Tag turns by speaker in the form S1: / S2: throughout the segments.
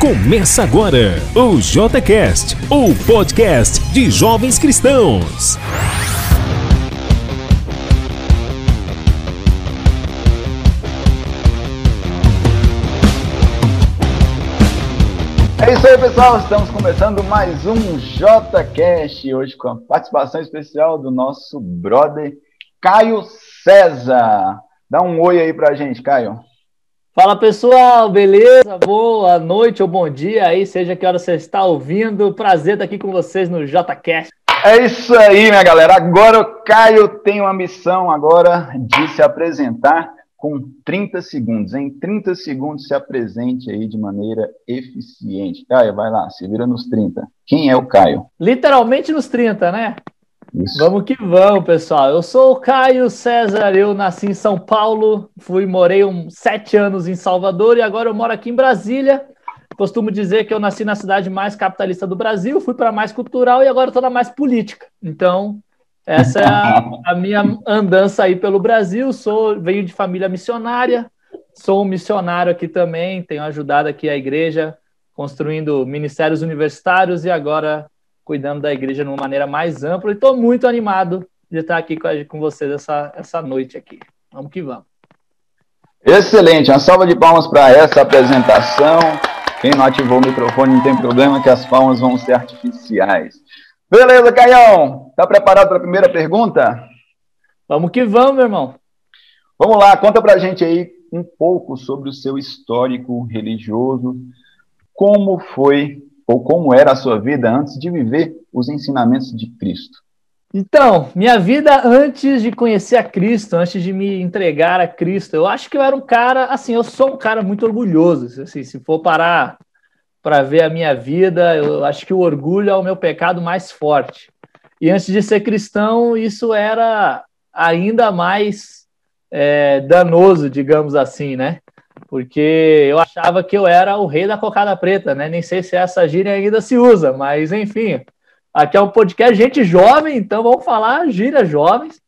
S1: Começa agora o JCast, o podcast de jovens cristãos.
S2: É isso aí, pessoal. Estamos começando mais um JCast, hoje com a participação especial do nosso brother Caio César. Dá um oi aí pra gente, Caio.
S3: Fala pessoal, beleza? Boa noite ou bom dia aí, seja que hora você está ouvindo. Prazer estar aqui com vocês no JCast.
S2: É isso aí, minha galera. Agora o Caio tem uma missão agora de se apresentar com 30 segundos. Em 30 segundos se apresente aí de maneira eficiente. Caio, vai lá, se vira nos 30. Quem é o Caio?
S3: Literalmente nos 30, né? Isso. Vamos que vamos, pessoal. Eu sou o Caio César, eu nasci em São Paulo, fui morei uns sete anos em Salvador e agora eu moro aqui em Brasília. Costumo dizer que eu nasci na cidade mais capitalista do Brasil, fui para mais cultural e agora estou na mais política. Então, essa é a, a, minha andança aí pelo Brasil. Sou venho de família missionária, sou um missionário aqui também, tenho ajudado aqui a igreja construindo ministérios universitários e agora cuidando da igreja de uma maneira mais ampla. E estou muito animado de estar aqui com, a, com vocês essa, essa noite aqui. Vamos que vamos.
S2: Excelente, uma salva de palmas para essa apresentação. Quem não ativou o microfone não tem problema, que as palmas vão ser artificiais. Beleza, Caião? Tá preparado para a primeira pergunta?
S3: Vamos que vamos, meu irmão.
S2: Vamos lá, conta para a gente aí um pouco sobre o seu histórico religioso. Como foi ou como era a sua vida antes de viver os ensinamentos de Cristo?
S3: Então, minha vida antes de conhecer a Cristo, antes de me entregar a Cristo, eu acho que eu era um cara, assim, eu sou um cara muito orgulhoso. Assim, se for parar para ver a minha vida, eu acho que o orgulho é o meu pecado mais forte. E antes de ser cristão, isso era ainda mais é, danoso, digamos assim, né? Porque eu achava que eu era o rei da cocada preta, né? Nem sei se essa gíria ainda se usa, mas enfim. Aqui é um podcast gente jovem, então vamos falar gírias jovens,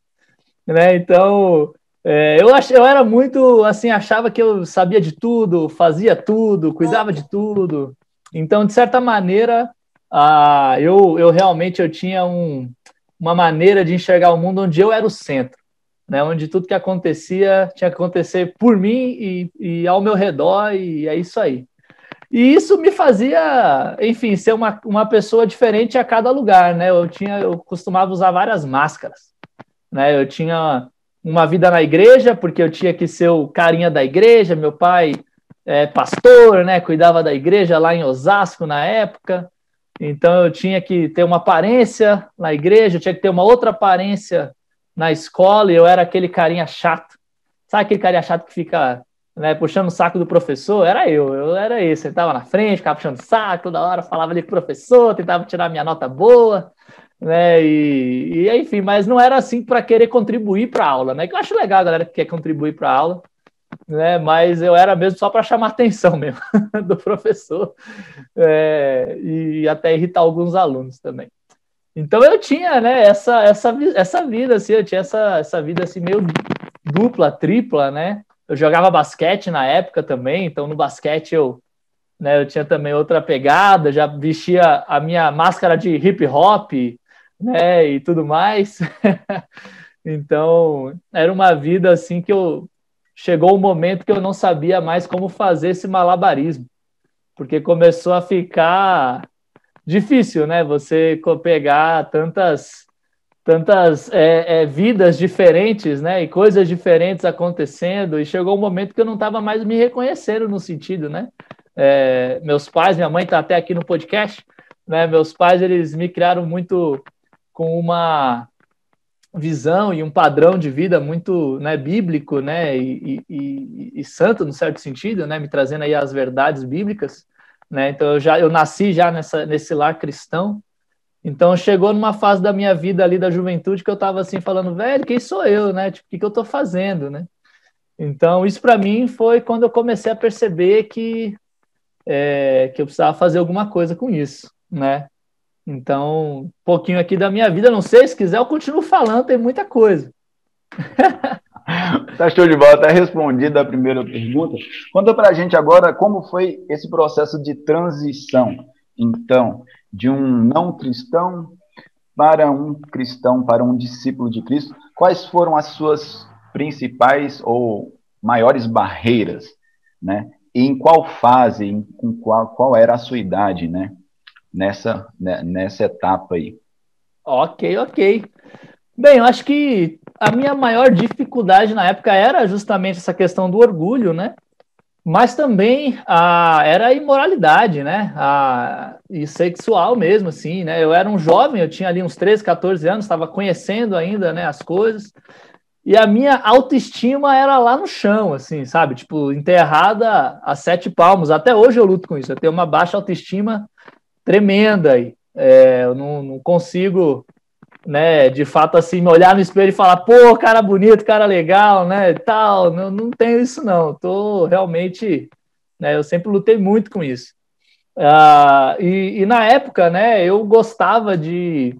S3: né? Então, é, eu, ach, eu era muito, assim, achava que eu sabia de tudo, fazia tudo, cuidava de tudo. Então, de certa maneira, ah, eu, eu realmente eu tinha um, uma maneira de enxergar o mundo onde eu era o centro né, onde tudo que acontecia tinha que acontecer por mim e, e ao meu redor, e é isso aí. E isso me fazia, enfim, ser uma, uma pessoa diferente a cada lugar, né? Eu tinha, eu costumava usar várias máscaras, né? Eu tinha uma vida na igreja, porque eu tinha que ser o carinha da igreja, meu pai é pastor, né? Cuidava da igreja lá em Osasco na época, então eu tinha que ter uma aparência na igreja, eu tinha que ter uma outra aparência na escola e eu era aquele carinha chato. Sabe aquele carinha chato que fica né, puxando o saco do professor? Era eu, eu era esse. Eu tava na frente, ficava puxando o saco toda hora, falava ali com o professor, tentava tirar minha nota boa, né? E, e enfim, mas não era assim para querer contribuir para a aula, né? Que eu acho legal a galera que quer contribuir para a aula. Né, mas eu era mesmo só para chamar atenção mesmo do professor é, e até irritar alguns alunos também. Então eu tinha, né, essa, essa, essa vida, assim, eu tinha essa, essa vida, assim, meio dupla, tripla, né? Eu jogava basquete na época também, então no basquete eu, né, eu tinha também outra pegada, já vestia a minha máscara de hip hop, né, e tudo mais. então, era uma vida, assim, que eu... Chegou um momento que eu não sabia mais como fazer esse malabarismo, porque começou a ficar difícil, né? Você pegar tantas tantas é, é, vidas diferentes, né? E coisas diferentes acontecendo. E chegou um momento que eu não estava mais me reconhecendo no sentido, né? É, meus pais, minha mãe está até aqui no podcast, né? Meus pais eles me criaram muito com uma visão e um padrão de vida muito né, bíblico, né? E, e, e, e santo no certo sentido, né? Me trazendo aí as verdades bíblicas né? Então eu já eu nasci já nessa nesse lar cristão. Então chegou numa fase da minha vida ali da juventude que eu estava assim falando, velho, quem sou eu, né? Tipo, o que, que eu estou fazendo, né? Então isso para mim foi quando eu comecei a perceber que é, que eu precisava fazer alguma coisa com isso, né? Então, um pouquinho aqui da minha vida, não sei, se quiser eu continuo falando, tem muita coisa.
S2: tá show de bola, tá respondida a primeira pergunta. Conta pra gente agora como foi esse processo de transição, então, de um não cristão para um cristão, para um discípulo de Cristo. Quais foram as suas principais ou maiores barreiras, né? E em qual fase, em qual, qual era a sua idade, né? Nessa, né, nessa etapa aí.
S3: Ok, ok. Bem, eu acho que a minha maior dificuldade na época era justamente essa questão do orgulho, né? Mas também a, era a imoralidade, né? A, e sexual mesmo, assim, né? Eu era um jovem, eu tinha ali uns 13, 14 anos, estava conhecendo ainda né, as coisas. E a minha autoestima era lá no chão, assim, sabe? Tipo, enterrada a sete palmos. Até hoje eu luto com isso. Eu tenho uma baixa autoestima tremenda aí. É, eu não, não consigo né, de fato, assim, me olhar no espelho e falar, pô, cara bonito, cara legal, né, tal, não, não tenho isso não, tô realmente, né, eu sempre lutei muito com isso. Uh, e, e, na época, né, eu gostava de,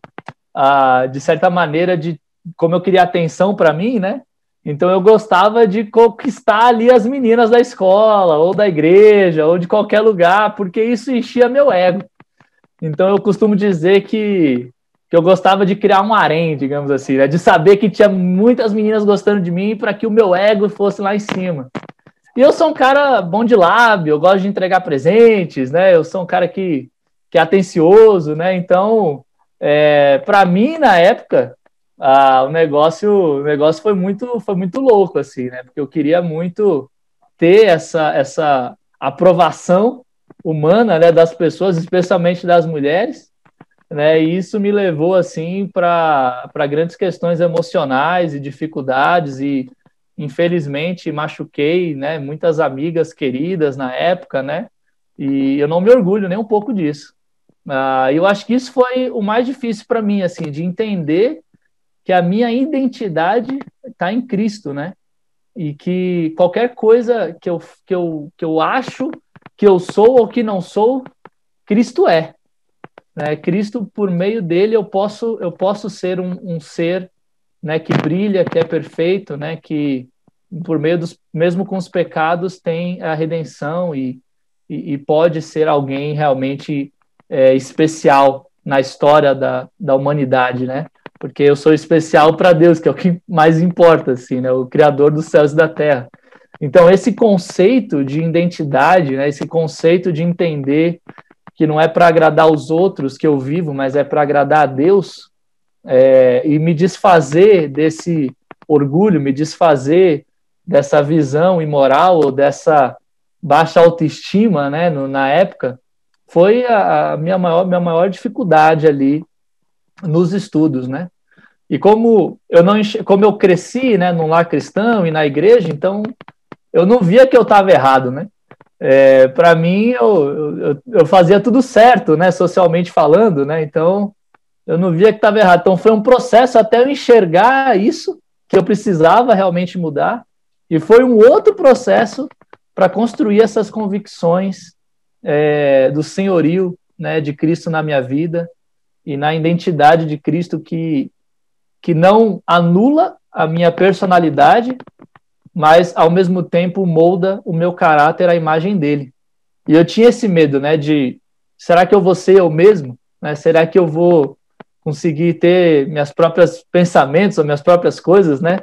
S3: uh, de certa maneira, de como eu queria atenção para mim, né, então eu gostava de conquistar ali as meninas da escola, ou da igreja, ou de qualquer lugar, porque isso enchia meu ego. Então eu costumo dizer que que eu gostava de criar um harém, digamos assim, né? de saber que tinha muitas meninas gostando de mim para que o meu ego fosse lá em cima. E eu sou um cara bom de lábio, eu gosto de entregar presentes, né? Eu sou um cara que, que é atencioso, né? Então, é, para mim, na época, o negócio o negócio foi muito foi muito louco assim né porque eu queria muito ter essa essa aprovação humana né das pessoas especialmente das mulheres né? E isso me levou assim para grandes questões emocionais e dificuldades e infelizmente machuquei, né? Muitas amigas queridas na época, né? E eu não me orgulho nem um pouco disso. Ah, eu acho que isso foi o mais difícil para mim, assim, de entender que a minha identidade está em Cristo, né? E que qualquer coisa que eu, que, eu, que eu acho que eu sou ou que não sou, Cristo é. Né? Cristo, por meio dele, eu posso, eu posso ser um, um ser né, que brilha, que é perfeito, né, que por meio dos, mesmo com os pecados, tem a redenção e, e, e pode ser alguém realmente é, especial na história da, da humanidade, né? Porque eu sou especial para Deus, que é o que mais importa, assim, né? O Criador dos céus e da terra. Então, esse conceito de identidade, né? esse conceito de entender que não é para agradar os outros que eu vivo, mas é para agradar a Deus, é, e me desfazer desse orgulho, me desfazer dessa visão imoral ou dessa baixa autoestima, né, no, na época, foi a, a, minha maior minha maior dificuldade ali nos estudos, né? E como eu não como eu cresci, né, num lar cristão e na igreja, então eu não via que eu estava errado, né? É, para mim eu, eu, eu, fazia tudo certo, né, socialmente falando, né, então eu não via que estava errado. Então foi um processo até eu enxergar isso que eu precisava realmente mudar e foi um outro processo para construir essas convicções é, do senhorio, né, de Cristo na minha vida e na identidade de Cristo que que não anula a minha personalidade, mas ao mesmo tempo molda o meu caráter à imagem dele. E eu tinha esse medo, né, de será que eu vou ser eu mesmo? Né? Será que eu vou conseguir ter minhas próprias pensamentos ou minhas próprias coisas, né?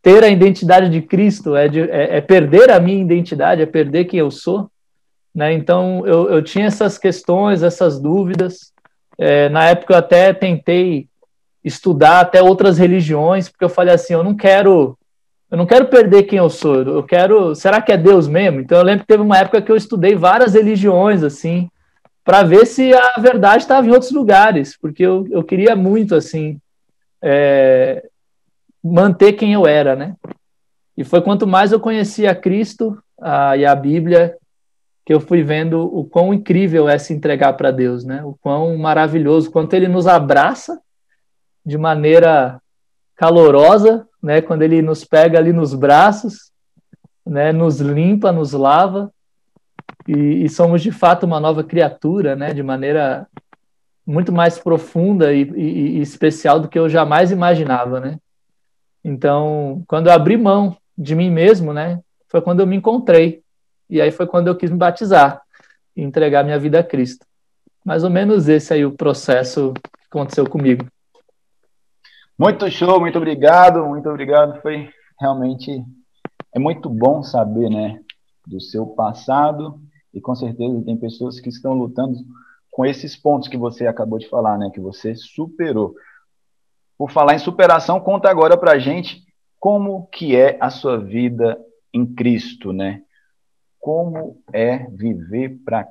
S3: Ter a identidade de Cristo é, de, é, é perder a minha identidade, é perder quem eu sou, né? Então eu, eu tinha essas questões, essas dúvidas. É, na época eu até tentei estudar até outras religiões, porque eu falei assim, eu não quero eu não quero perder quem eu sou, eu quero. Será que é Deus mesmo? Então eu lembro que teve uma época que eu estudei várias religiões, assim, para ver se a verdade estava em outros lugares, porque eu, eu queria muito, assim, é, manter quem eu era, né? E foi quanto mais eu conhecia Cristo a, e a Bíblia que eu fui vendo o quão incrível é se entregar para Deus, né? O quão maravilhoso, quanto Ele nos abraça de maneira calorosa, né? Quando ele nos pega ali nos braços, né? Nos limpa, nos lava e, e somos de fato uma nova criatura, né? De maneira muito mais profunda e, e, e, especial do que eu jamais imaginava, né? Então, quando eu abri mão de mim mesmo, né, foi quando eu me encontrei. E aí foi quando eu quis me batizar e entregar minha vida a Cristo. Mais ou menos esse aí o processo que aconteceu comigo.
S2: Muito show, muito obrigado, muito obrigado. Foi realmente é muito bom saber, né, do seu passado e com certeza tem pessoas que estão lutando com esses pontos que você acabou de falar, né, que você superou. Por falar em superação, conta agora pra gente como que é a sua vida em Cristo, né? Como é viver para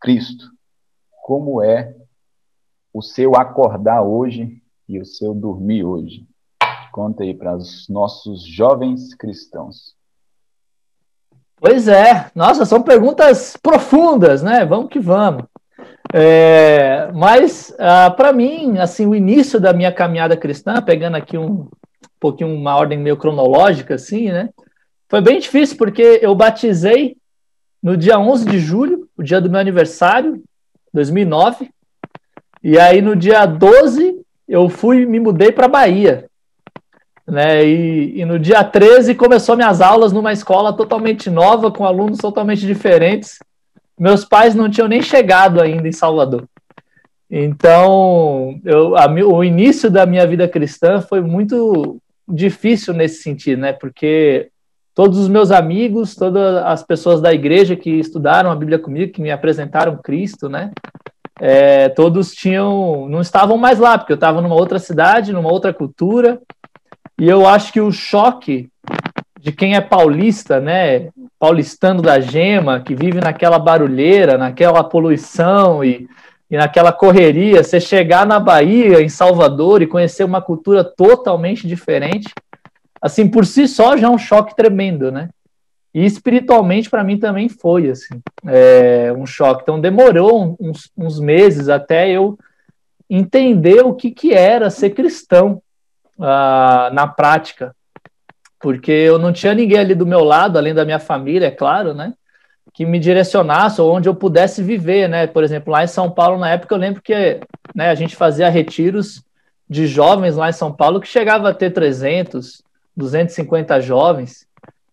S2: Cristo? Como é o seu acordar hoje e o seu dormir hoje? Conta aí para os nossos jovens cristãos.
S3: Pois é, nossa, são perguntas profundas, né? Vamos que vamos. É, mas ah, para mim, assim, o início da minha caminhada cristã, pegando aqui um pouquinho uma ordem meio cronológica, assim, né? Foi bem difícil porque eu batizei no dia 11 de julho, o dia do meu aniversário, 2009. E aí no dia 12 eu fui me mudei para Bahia. Né? E, e, no dia 13 começou minhas aulas numa escola totalmente nova, com alunos totalmente diferentes. Meus pais não tinham nem chegado ainda em Salvador. Então, eu, a, o início da minha vida cristã foi muito difícil nesse sentido, né? Porque todos os meus amigos, todas as pessoas da igreja que estudaram a Bíblia comigo, que me apresentaram Cristo, né? É, todos tinham, não estavam mais lá, porque eu estava numa outra cidade, numa outra cultura, e eu acho que o choque de quem é paulista, né, paulistano da gema, que vive naquela barulheira, naquela poluição e, e naquela correria, você chegar na Bahia, em Salvador, e conhecer uma cultura totalmente diferente, assim, por si só já é um choque tremendo, né? E espiritualmente para mim também foi assim, é, um choque. Então demorou uns, uns, meses até eu entender o que, que era ser cristão uh, na prática, porque eu não tinha ninguém ali do meu lado, além da minha família, é claro, né? Que me direcionasse ou onde eu pudesse viver, né? Por exemplo, lá em São Paulo, na época, eu lembro que né, a gente fazia retiros de jovens lá em São Paulo que chegava a ter 300, 250 jovens.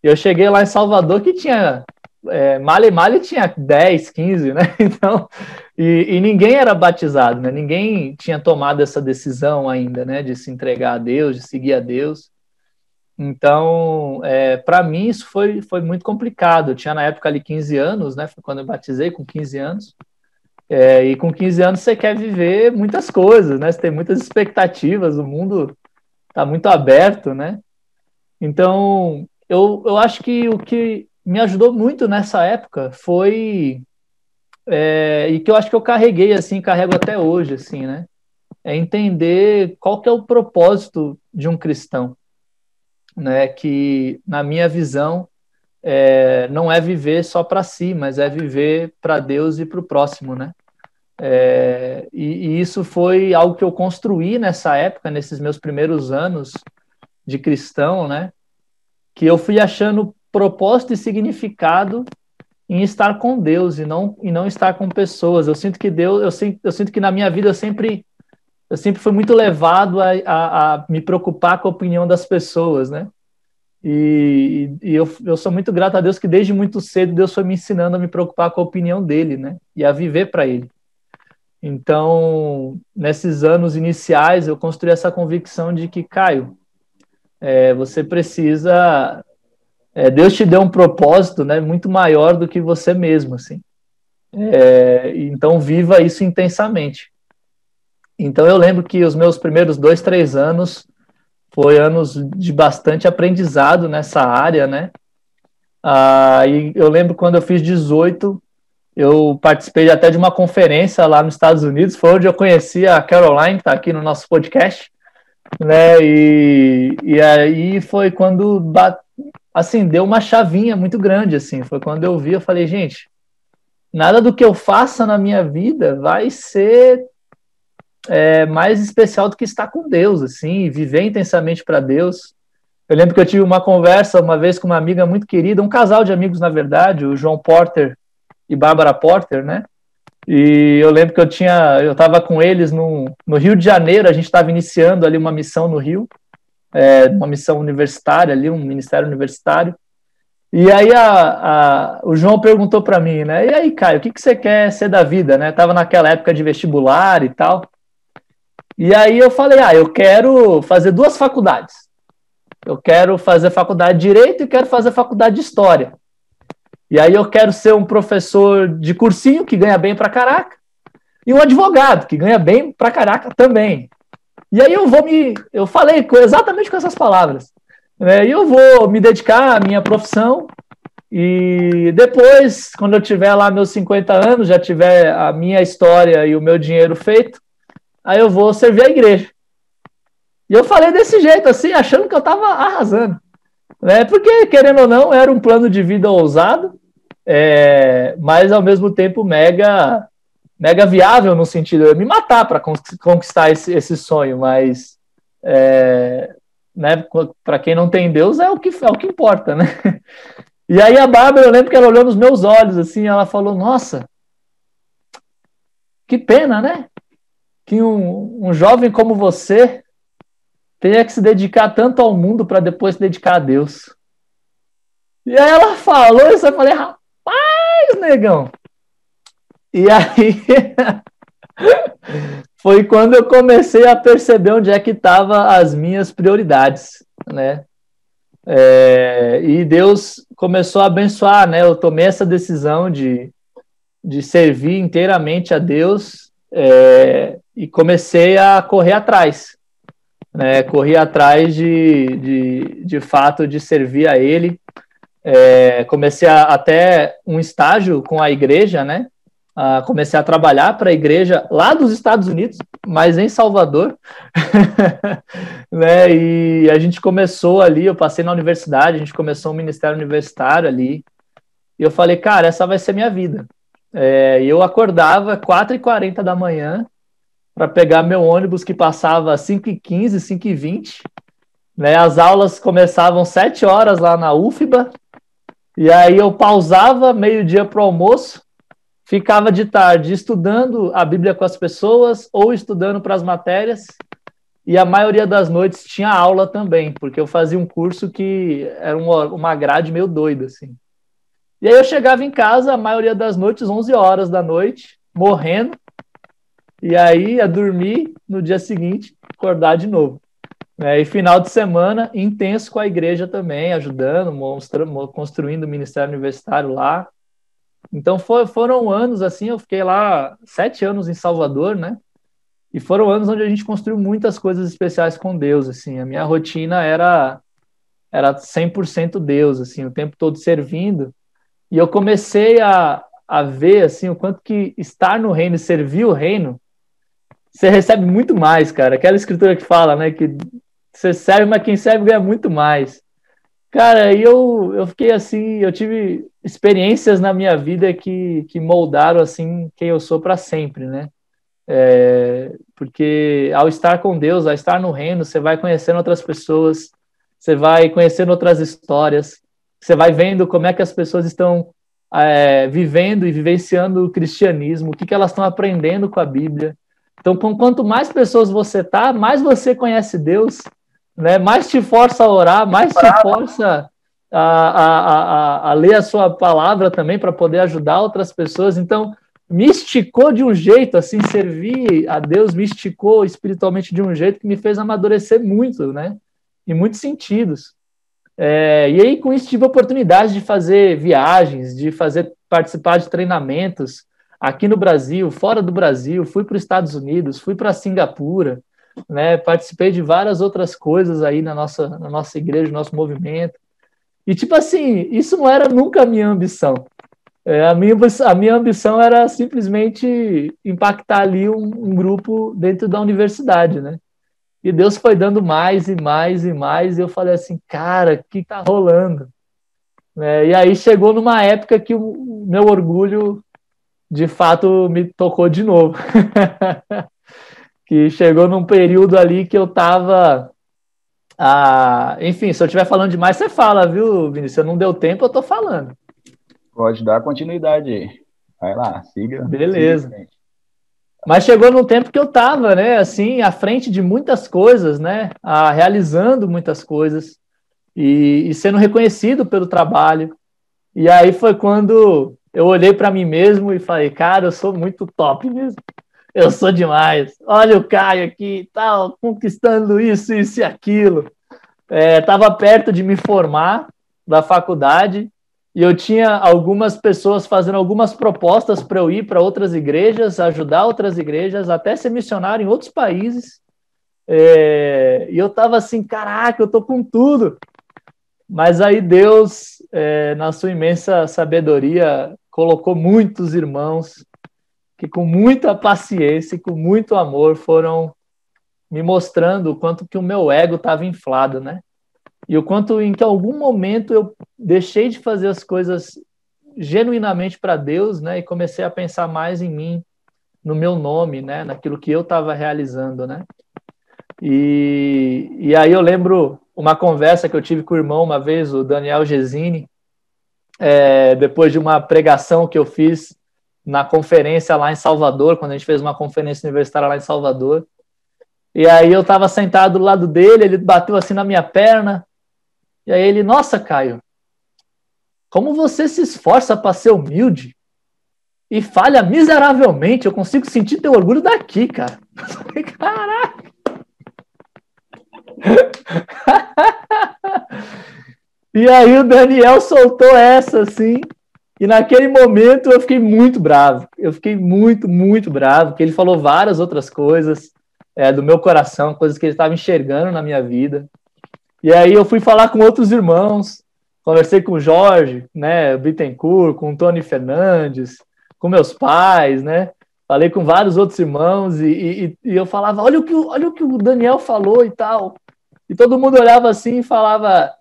S3: Eu cheguei lá em Salvador que tinha. É, Male Male tinha 10, 15, né? Então, e, e, ninguém era batizado, né? Ninguém tinha tomado essa decisão ainda, né? De se entregar a Deus, de seguir a Deus. Então, é, para mim, isso foi, foi muito complicado. Eu tinha na época ali 15 anos, né? Foi quando eu batizei, com 15 anos. É, e com 15 anos você quer viver muitas coisas, né? Você tem muitas expectativas, o mundo está muito aberto, né? Então, eu, eu acho que o que me ajudou muito nessa época foi é, e que eu acho que eu carreguei assim, carrego até hoje, assim, né? É entender qual que é o propósito de um cristão, né? Que na minha visão é, não é viver só para si, mas é viver para Deus e para o próximo, né? É, e, e, isso foi algo que eu construí nessa época, nesses meus primeiros anos de cristão, né? Que eu fui achando propósito e significado em estar com Deus e não e não estar com pessoas. Eu sinto que Deus, eu sinto, eu sinto que na minha vida eu sempre eu sempre fui muito levado a, a, a me preocupar com a opinião das pessoas, né? E, e, eu, eu sou muito grato a Deus que desde muito cedo Deus foi me ensinando a me preocupar com a opinião dele, né? E a viver para ele. Então, nesses anos iniciais, eu construí essa convicção de que, Caio, é, você precisa. É, Deus te deu um propósito né, muito maior do que você mesmo. Assim. É, então, viva isso intensamente. Então, eu lembro que os meus primeiros dois, três anos foi anos de bastante aprendizado nessa área, né? Ah, e eu lembro quando eu fiz 18, eu participei até de uma conferência lá nos Estados Unidos, foi onde eu conheci a Caroline, que está aqui no nosso podcast né? E, e aí foi quando assim deu uma chavinha muito grande assim. Foi quando eu vi, eu falei, gente, nada do que eu faça na minha vida vai ser é, mais especial do que estar com Deus, assim, viver intensamente para Deus. Eu lembro que eu tive uma conversa uma vez com uma amiga muito querida, um casal de amigos, na verdade, o João Porter e Bárbara Porter, né? E eu lembro que eu tinha, eu estava com eles no, no Rio de Janeiro, a gente estava iniciando ali uma missão no Rio, é, uma missão universitária ali, um ministério universitário. E aí a, a, o João perguntou para mim, né? E aí, Caio, o que, que você quer ser da vida, né? Tava naquela época de vestibular e tal. E aí eu falei, ah, eu quero fazer duas faculdades. Eu quero fazer faculdade de Direito e quero fazer faculdade de História. E aí eu quero ser um professor de cursinho que ganha bem pra caraca e um advogado que ganha bem pra caraca também. E aí eu vou me. Eu falei exatamente com essas palavras. Né? E eu vou me dedicar à minha profissão. E depois, quando eu tiver lá meus 50 anos, já tiver a minha história e o meu dinheiro feito, aí eu vou servir a igreja. E eu falei desse jeito, assim, achando que eu estava arrasando. Né? Porque, querendo ou não, era um plano de vida ousado, é, mas ao mesmo tempo mega mega viável no sentido eu me matar para conquistar esse, esse sonho, mas é, né, para quem não tem Deus é o que é o que importa, né? E aí a Bárbara, eu lembro que ela olhou nos meus olhos assim, ela falou: "Nossa, que pena, né? Que um, um jovem como você tenha que se dedicar tanto ao mundo para depois se dedicar a Deus." E aí ela falou isso, eu falei: "Rapaz, negão, e aí foi quando eu comecei a perceber onde é que estavam as minhas prioridades, né? É, e Deus começou a abençoar, né? Eu tomei essa decisão de, de servir inteiramente a Deus é, e comecei a correr atrás, né? Corri atrás de, de, de fato de servir a Ele. É, comecei a, até um estágio com a igreja, né? Uh, comecei a trabalhar para a igreja lá dos Estados Unidos, mas em Salvador, né? E a gente começou ali, eu passei na universidade, a gente começou um ministério universitário ali, e eu falei, cara, essa vai ser minha vida. É, eu acordava 4h40 da manhã para pegar meu ônibus que passava 5h15, 5h20, né? As aulas começavam 7 horas lá na UFBA, e aí eu pausava meio-dia para o almoço, ficava de tarde estudando a Bíblia com as pessoas ou estudando para as matérias, e a maioria das noites tinha aula também, porque eu fazia um curso que era uma, grade meio doida, assim. E aí eu chegava em casa, a maioria das noites, 11 horas da noite, morrendo, e aí ia dormir no dia seguinte, acordar de novo. É, e final de semana, intenso com a igreja também, ajudando, mostrando, construindo o ministério universitário lá, então foi, foram anos assim, eu fiquei lá sete anos em Salvador, né? E foram anos onde a gente construiu muitas coisas especiais com Deus, assim. A minha rotina era era 100% Deus, assim, o tempo todo servindo. E eu comecei a, a ver, assim, o quanto que estar no reino e servir o reino, você recebe muito mais, cara. Aquela escritura que fala, né, que você serve, mas quem serve ganha muito mais. Cara, e eu, eu fiquei assim, eu tive experiências na minha vida que, que moldaram assim quem eu sou para sempre, né? É, porque ao estar com Deus, ao estar no reino, você vai conhecendo outras pessoas, você vai conhecendo outras histórias, você vai vendo como é que as pessoas estão é, vivendo e vivenciando o cristianismo, o que, que elas estão aprendendo com a Bíblia. Então, com quanto mais pessoas você tá, mais você conhece Deus né? mais te força a orar, mais te força a, a, a, a ler a sua palavra também para poder ajudar outras pessoas. Então, me esticou de um jeito, assim, servir a Deus me esticou espiritualmente de um jeito que me fez amadurecer muito, né? Em muitos sentidos. É, e aí, com isso, tive a oportunidade de fazer viagens, de fazer participar de treinamentos aqui no Brasil, fora do Brasil, fui para os Estados Unidos, fui para Singapura, né? Participei de várias outras coisas aí na nossa, na nossa igreja, no nosso movimento. E, tipo assim, isso não era nunca a minha ambição. É, a, minha, a minha ambição era simplesmente impactar ali um, um, grupo dentro da universidade, né? E Deus foi dando mais e mais e mais, e eu falei assim, cara, o que tá rolando? É, e aí chegou numa época que o meu orgulho, de fato, me tocou de novo. que chegou num período ali que eu tava. Ah, enfim, se eu estiver falando demais, você fala, viu, Vinícius? Se não deu tempo, eu tô falando.
S2: Pode dar continuidade aí. Vai lá, siga.
S3: Beleza.
S2: Siga
S3: Mas chegou num tempo que eu estava, né, assim, à frente de muitas coisas, né, a, realizando muitas coisas e, e sendo reconhecido pelo trabalho. E aí foi quando eu olhei para mim mesmo e falei, cara, eu sou muito top mesmo. Eu sou demais. Olha o Caio aqui, tal, conquistando isso, isso e aquilo. Estava é, perto de me formar da faculdade e eu tinha algumas pessoas fazendo algumas propostas para eu ir para outras igrejas, ajudar outras igrejas, até ser missionário em outros países. É, e eu estava assim, caraca, eu tô com tudo. Mas aí Deus, é, na sua imensa sabedoria, colocou muitos irmãos que com muita paciência e com muito amor foram me mostrando o quanto que o meu ego estava inflado, né? E o quanto em que algum momento eu deixei de fazer as coisas genuinamente para Deus, né? E comecei a pensar mais em mim, no meu nome, né? Naquilo que eu estava realizando, né? E, e aí eu lembro uma conversa que eu tive com o irmão uma vez, o Daniel Gesini, é, depois de uma pregação que eu fiz na conferência lá em Salvador, quando a gente fez uma conferência universitária lá em Salvador. E aí eu estava sentado do lado dele, ele bateu assim na minha perna, e aí ele, nossa, Caio, como você se esforça para ser humilde e falha miseravelmente, eu consigo sentir teu orgulho daqui, cara. Caraca! e aí o Daniel soltou essa assim, e naquele momento eu fiquei muito bravo. Eu fiquei muito, muito bravo, porque ele falou várias outras coisas é, do meu coração, coisas que ele estava enxergando na minha vida. E aí eu fui falar com outros irmãos, conversei com o Jorge, né, Bittencourt, com o Tony Fernandes, com meus pais, né? Falei com vários outros irmãos e, e, e, eu falava, olha o, que, olha o que o Daniel falou e tal. E todo mundo olhava assim e falava,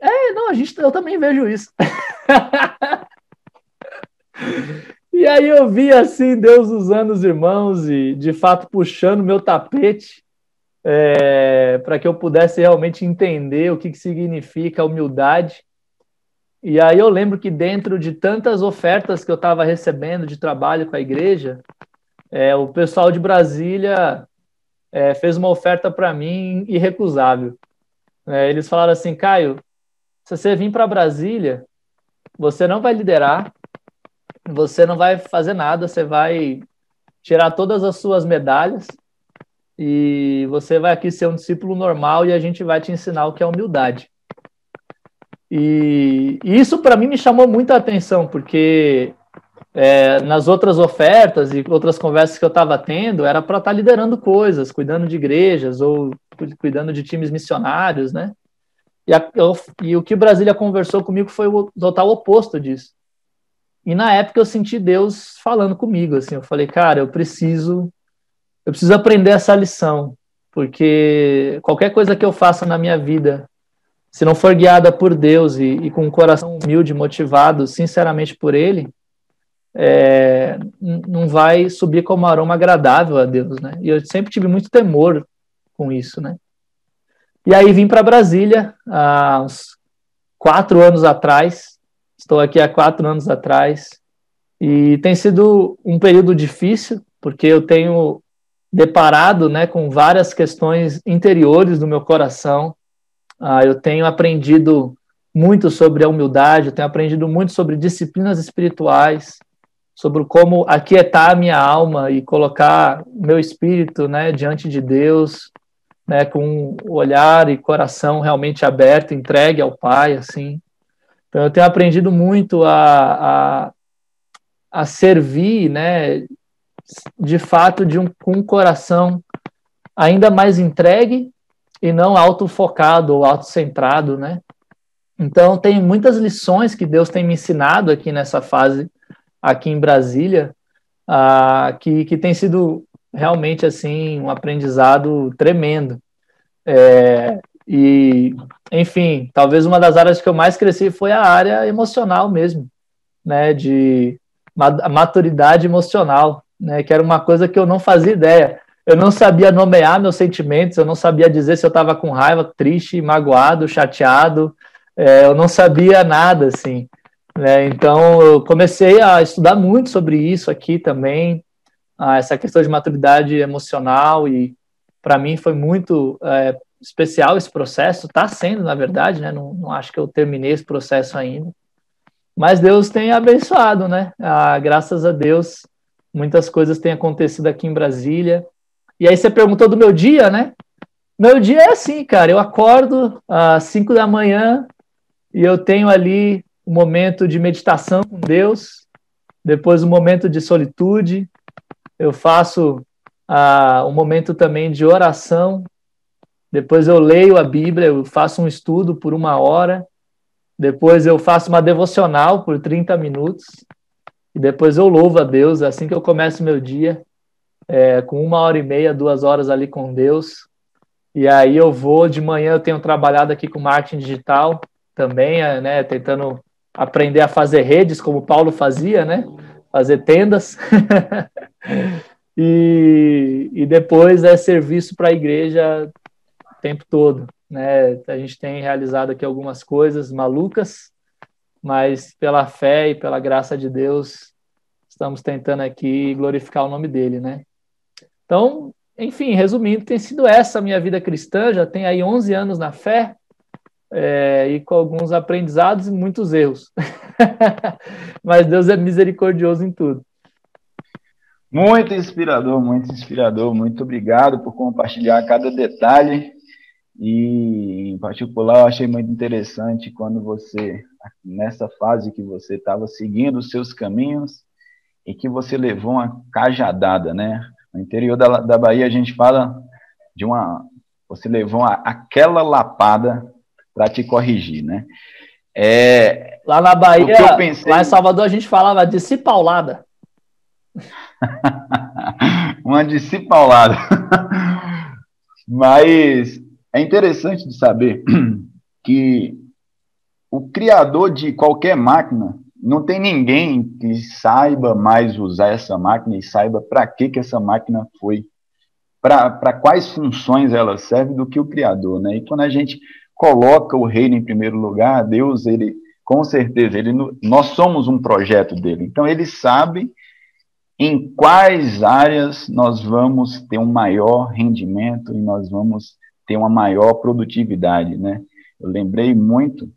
S3: é, não, a gente, eu também vejo isso. e aí eu vi assim Deus usando os irmãos e de fato puxando meu tapete é, para que eu pudesse realmente entender o que, que significa humildade. E aí eu lembro que dentro de tantas ofertas que eu estava recebendo de trabalho com a igreja, é, o pessoal de Brasília é, fez uma oferta para mim irrecusável. É, eles falaram assim, Caio, se você vir para Brasília, você não vai liderar, você não vai fazer nada, você vai tirar todas as suas medalhas, e você vai aqui ser um discípulo normal e a gente vai te ensinar o que é humildade. E, e isso para mim me chamou muita atenção, porque é, nas outras ofertas e outras conversas que eu estava tendo, era para estar tá liderando coisas, cuidando de igrejas ou cuidando de times missionários, né? E, a, eu, e o que Brasília conversou comigo foi o total oposto disso. E na época eu senti Deus falando comigo, assim, eu falei, cara, eu preciso eu preciso aprender essa lição, porque qualquer coisa que eu faça na minha vida, se não for guiada por Deus e, e com um coração humilde, motivado, sinceramente por Ele, é, não vai subir como aroma agradável a Deus, né? E eu sempre tive muito temor com isso, né? E aí vim para Brasília há uns quatro anos atrás. Estou aqui há quatro anos atrás e tem sido um período difícil porque eu tenho deparado né, com várias questões interiores do meu coração. Ah, eu tenho aprendido muito sobre a humildade, eu tenho aprendido muito sobre disciplinas espirituais, sobre como aquietar a minha alma e colocar meu espírito né, diante de Deus, né, com olhar e coração realmente aberto, entregue ao Pai, assim. Então, eu tenho aprendido muito a, a, a servir, né, de fato de um, com um coração ainda mais entregue e não autofocado ou autocentrado, né? Então tem muitas lições que Deus tem me ensinado aqui nessa fase aqui em Brasília, uh, que, que tem sido realmente assim um aprendizado tremendo. É, e enfim, talvez uma das áreas que eu mais cresci foi a área emocional mesmo, né? De maturidade emocional né, que era uma coisa que eu não fazia ideia. Eu não sabia nomear meus sentimentos, eu não sabia dizer se eu estava com raiva, triste, magoado, chateado, é, eu não sabia nada, assim. Né? Então, eu comecei a estudar muito sobre isso aqui também, a essa questão de maturidade emocional e para mim foi muito é, especial esse processo, está sendo, na verdade, né? Não, não, acho que eu terminei esse processo ainda. Mas Deus tem abençoado, né? Ah, graças a Deus, muitas coisas têm acontecido aqui em Brasília. E aí você perguntou do meu dia, né? Meu dia é assim, cara. Eu acordo às 5 da manhã e eu tenho ali um momento de meditação com Deus, depois um momento de solitude, eu faço ah, um momento também de oração, depois eu leio a Bíblia, eu faço um estudo por uma hora, depois eu faço uma devocional por 30 minutos, e depois eu louvo a Deus, assim que eu começo meu dia, é, com uma hora e meia, duas horas ali com Deus, e aí eu vou, de manhã eu tenho trabalhado aqui com marketing digital também, é, né, tentando aprender a fazer redes, como Paulo fazia, né, fazer tendas. e, e depois é serviço para a igreja o tempo todo. Né? A gente tem realizado aqui algumas coisas malucas, mas pela fé e pela graça de Deus, estamos tentando aqui glorificar o nome dele, né? Então, enfim, resumindo, tem sido essa a minha vida cristã, já tem aí 11 anos na fé, é, e com alguns aprendizados e muitos erros. Mas Deus é misericordioso em tudo.
S2: Muito inspirador, muito inspirador. Muito obrigado por compartilhar cada detalhe. E, em particular, eu achei muito interessante quando você, nessa fase que você estava seguindo os seus caminhos e que você levou uma cajadada, né? No interior da, da Bahia, a gente fala de uma. Você levou uma, aquela lapada para te corrigir, né?
S3: É, lá na Bahia, pensei... lá em Salvador, a gente falava de cipaulada.
S2: Uma discipaulada. Mas é interessante de saber que o criador de qualquer máquina não tem ninguém que saiba mais usar essa máquina e saiba para que, que essa máquina foi, para quais funções ela serve do que o criador, né? E quando a gente coloca o reino em primeiro lugar, Deus, ele, com certeza, ele, nós somos um projeto dele. Então, ele sabe em quais áreas nós vamos ter um maior rendimento e nós vamos ter uma maior produtividade, né? Eu lembrei muito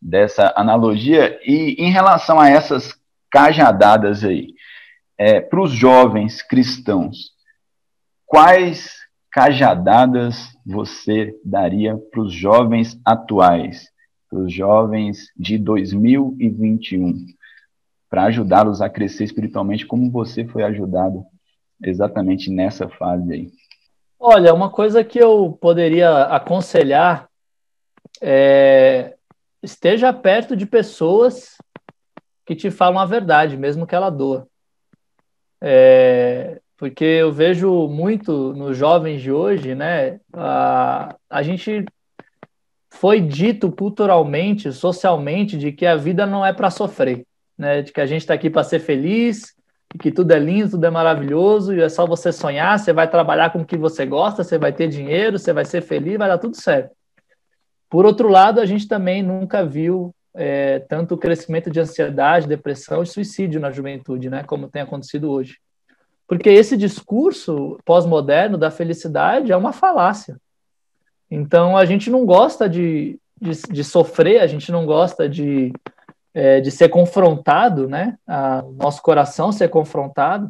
S2: dessa analogia e em relação a essas cajadadas aí, é, para os jovens cristãos, quais cajadadas você daria para os jovens atuais, para os jovens de 2021, para ajudá-los a crescer espiritualmente, como você foi ajudado exatamente nessa fase aí?
S3: Olha, uma coisa que eu poderia aconselhar é esteja perto de pessoas que te falam a verdade, mesmo que ela doa. É, porque eu vejo muito nos jovens de hoje, né? A, a gente foi dito culturalmente, socialmente, de que a vida não é para sofrer, né? De que a gente está aqui para ser feliz, que tudo é lindo, tudo é maravilhoso, e é só você sonhar, você vai trabalhar com o que você gosta, você vai ter dinheiro, você vai ser feliz, vai dar tudo certo. Por outro lado, a gente também nunca viu é, tanto o crescimento de ansiedade, depressão e suicídio na juventude, né? Como tem acontecido hoje. Porque esse discurso pós-moderno da felicidade é uma falácia. Então, a gente não gosta de, de, de sofrer, a gente não gosta de, é, de ser confrontado, né? O nosso coração ser confrontado.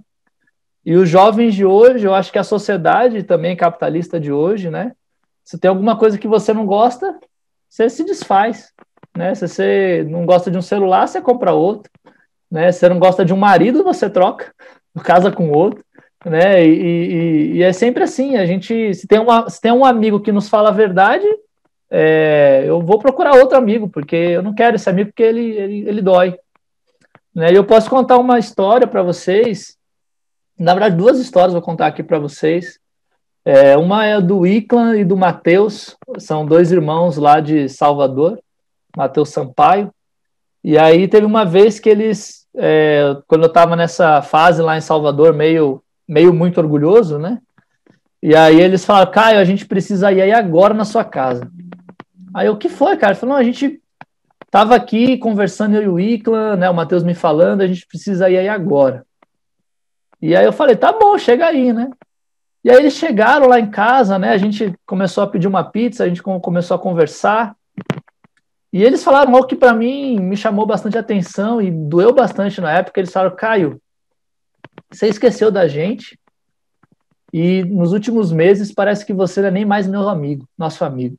S3: E os jovens de hoje, eu acho que a sociedade também capitalista de hoje, né? Se tem alguma coisa que você não gosta, você se desfaz, né? Se você não gosta de um celular, você compra outro, né? Se você não gosta de um marido, você troca casa com outro, né? E, e, e, é sempre assim. A gente, se tem, uma, se tem um amigo que nos fala a verdade, é, eu vou procurar outro amigo, porque eu não quero esse amigo porque ele, ele, ele dói. Né? E eu posso contar uma história para vocês. Na verdade, duas histórias vou contar aqui para vocês. É, uma é do Iclan e do Matheus, são dois irmãos lá de Salvador, Matheus Sampaio. E aí teve uma vez que eles é, quando eu estava nessa fase lá em Salvador, meio, meio muito orgulhoso, né? E aí eles falaram, Caio, a gente precisa ir aí agora na sua casa. Aí o que foi, cara? Falou, a gente tava aqui conversando eu e o Iclan, né? O Matheus me falando, a gente precisa ir aí agora. E aí eu falei, tá bom, chega aí, né? E aí eles chegaram lá em casa, né? A gente começou a pedir uma pizza, a gente começou a conversar. E eles falaram algo que para mim me chamou bastante atenção e doeu bastante na época. Eles falaram, Caio, você esqueceu da gente e nos últimos meses parece que você não é nem mais meu amigo, nosso amigo.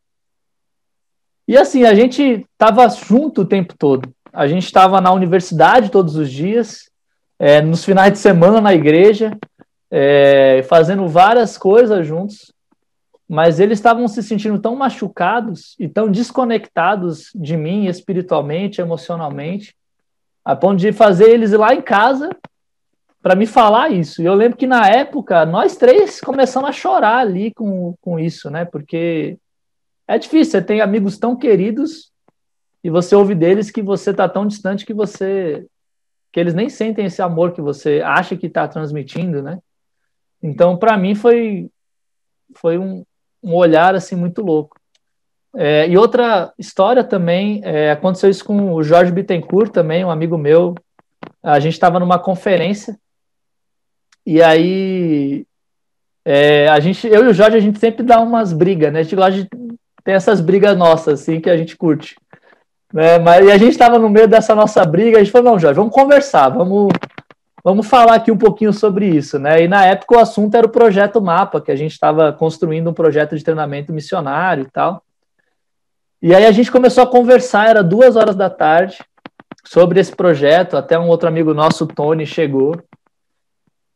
S3: E assim, a gente estava junto o tempo todo. A gente estava na universidade todos os dias, é, nos finais de semana na igreja, é, fazendo várias coisas juntos, mas eles estavam se sentindo tão machucados e tão desconectados de mim espiritualmente, emocionalmente, a ponto de fazer eles ir lá em casa para me falar isso. E eu lembro que na época nós três começamos a chorar ali com, com isso, né? Porque é difícil, você tem amigos tão queridos e você ouve deles que você está tão distante que você que eles nem sentem esse amor que você acha que está transmitindo, né? Então, para mim, foi, foi um, um, olhar assim muito louco. É, e outra história também, é, aconteceu isso com o Jorge Bittencourt também, um amigo meu. A gente estava numa conferência e aí é, a gente, eu e o Jorge, a gente sempre dá umas brigas, né? A gente gosta de ter essas brigas nossas, assim, que a gente curte. Né? Mas e a gente estava no meio dessa nossa briga, a gente falou, não, Jorge, vamos conversar, vamos Vamos falar aqui um pouquinho sobre isso, né? E na época o assunto era o projeto Mapa, que a gente estava construindo um projeto de treinamento missionário e tal. E aí a gente começou a conversar, era duas horas da tarde, sobre esse projeto. Até um outro amigo nosso, Tony, chegou.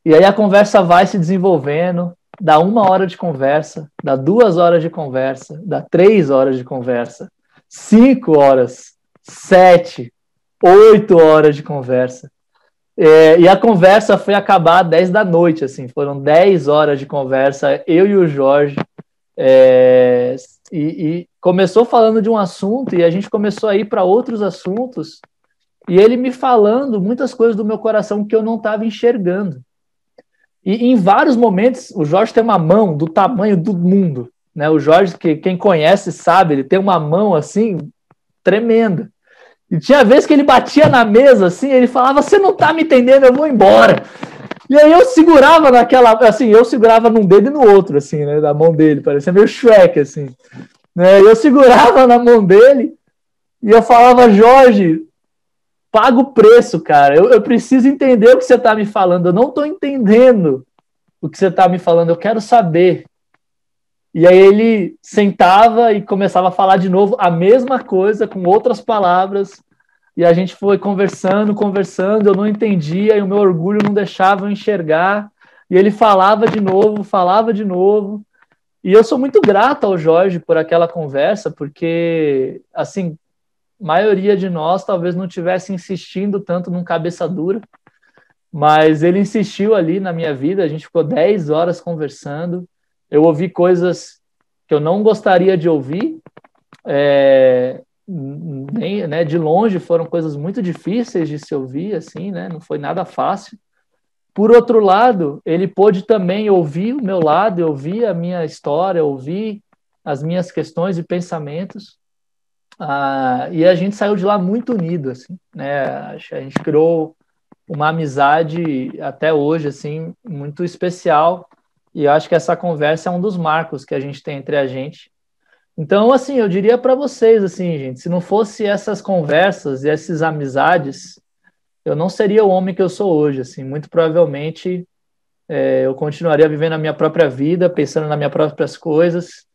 S3: E aí a conversa vai se desenvolvendo, dá uma hora de conversa, dá duas horas de conversa, dá três horas de conversa, cinco horas, sete, oito horas de conversa. É, e a conversa foi acabar às 10 da noite, assim, foram 10 horas de conversa, eu e o Jorge. É, e, e, começou falando de um assunto e a gente começou a ir para outros assuntos. E ele me falando muitas coisas do meu coração que eu não estava enxergando. E em vários momentos, o Jorge tem uma mão do tamanho do mundo. Né? O Jorge, que quem conhece sabe, ele tem uma mão assim tremenda. E tinha vezes que ele batia na mesa assim, ele falava: Você não tá me entendendo, eu vou embora. E aí eu segurava naquela, assim, eu segurava num dedo e no outro, assim, né, da mão dele, parecia meio Shrek, assim. Né? Eu segurava na mão dele e eu falava: Jorge, paga o preço, cara. Eu, eu preciso entender o que você tá me falando. Eu não tô entendendo o que você tá me falando. Eu quero saber. E aí ele sentava e começava a falar de novo a mesma coisa, com outras palavras, e a gente foi conversando, conversando, eu não entendia, e o meu orgulho não deixava eu enxergar, e ele falava de novo, falava de novo, e eu sou muito grato ao Jorge por aquela conversa, porque, assim, maioria de nós talvez não tivesse insistindo tanto num cabeça dura, mas ele insistiu ali na minha vida, a gente ficou 10 horas conversando, eu ouvi coisas que eu não gostaria de ouvir, é, nem, né, de longe foram coisas muito difíceis de se ouvir, assim, né, não foi nada fácil. Por outro lado, ele pôde também ouvir o meu lado, ouvir a minha história, ouvir as minhas questões e pensamentos, ah, e a gente saiu de lá muito unido, assim, né, a gente criou uma amizade até hoje, assim, muito especial, e acho que essa conversa é um dos marcos que a gente tem entre a gente. Então, assim, eu diria para vocês, assim, gente, se não fosse essas conversas e essas amizades, eu não seria o homem que eu sou hoje, assim, muito provavelmente é, eu continuaria vivendo a minha própria vida, pensando nas minhas próprias coisas,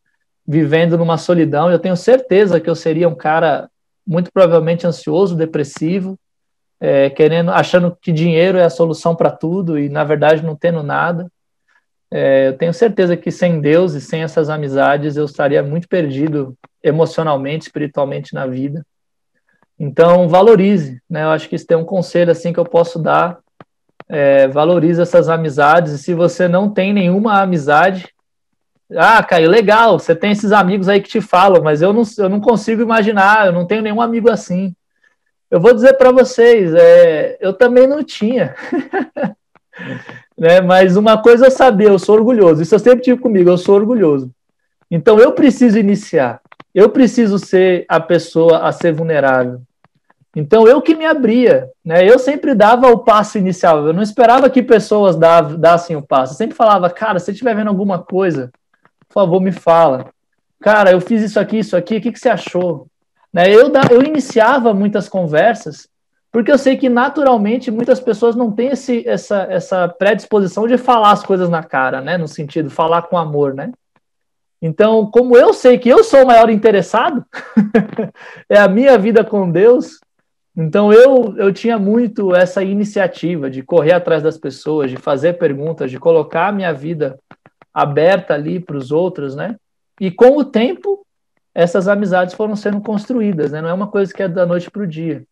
S3: vivendo numa solidão. Eu tenho certeza que eu seria um cara muito provavelmente ansioso, depressivo, é, querendo, achando que dinheiro é a solução para tudo e na verdade não tendo nada. É, eu tenho certeza que sem Deus e sem essas amizades eu estaria muito perdido emocionalmente, espiritualmente na vida. Então, valorize, né? Eu acho que isso tem um conselho assim que eu posso dar. É, valorize essas amizades. E se você não tem nenhuma amizade, ah, Caio, legal, você tem esses amigos aí que te falam, mas eu não, eu não consigo imaginar, eu não tenho nenhum amigo assim. Eu vou dizer para vocês, é, eu também não tinha. né? Mas uma coisa eu sabia, eu sou orgulhoso. Isso eu sempre tive comigo, eu sou orgulhoso. Então eu preciso iniciar. Eu preciso ser a pessoa a ser vulnerável. Então eu que me abria, né? Eu sempre dava o passo inicial. Eu não esperava que pessoas dassem o passo. Eu sempre falava, cara, se estiver vendo alguma coisa, por favor, me fala. Cara, eu fiz isso aqui, isso aqui, o que, que você achou? Né? Eu, eu iniciava muitas conversas, porque eu sei que naturalmente muitas pessoas não têm esse, essa, essa predisposição de falar as coisas na cara, né? No sentido, falar com amor, né? Então, como eu sei que eu sou o maior interessado, é a minha vida com Deus, então eu, eu tinha muito essa iniciativa de correr atrás das pessoas, de fazer perguntas, de colocar a minha vida aberta ali para os outros, né? E com o tempo, essas amizades foram sendo construídas, né? Não é uma coisa que é da noite para o dia.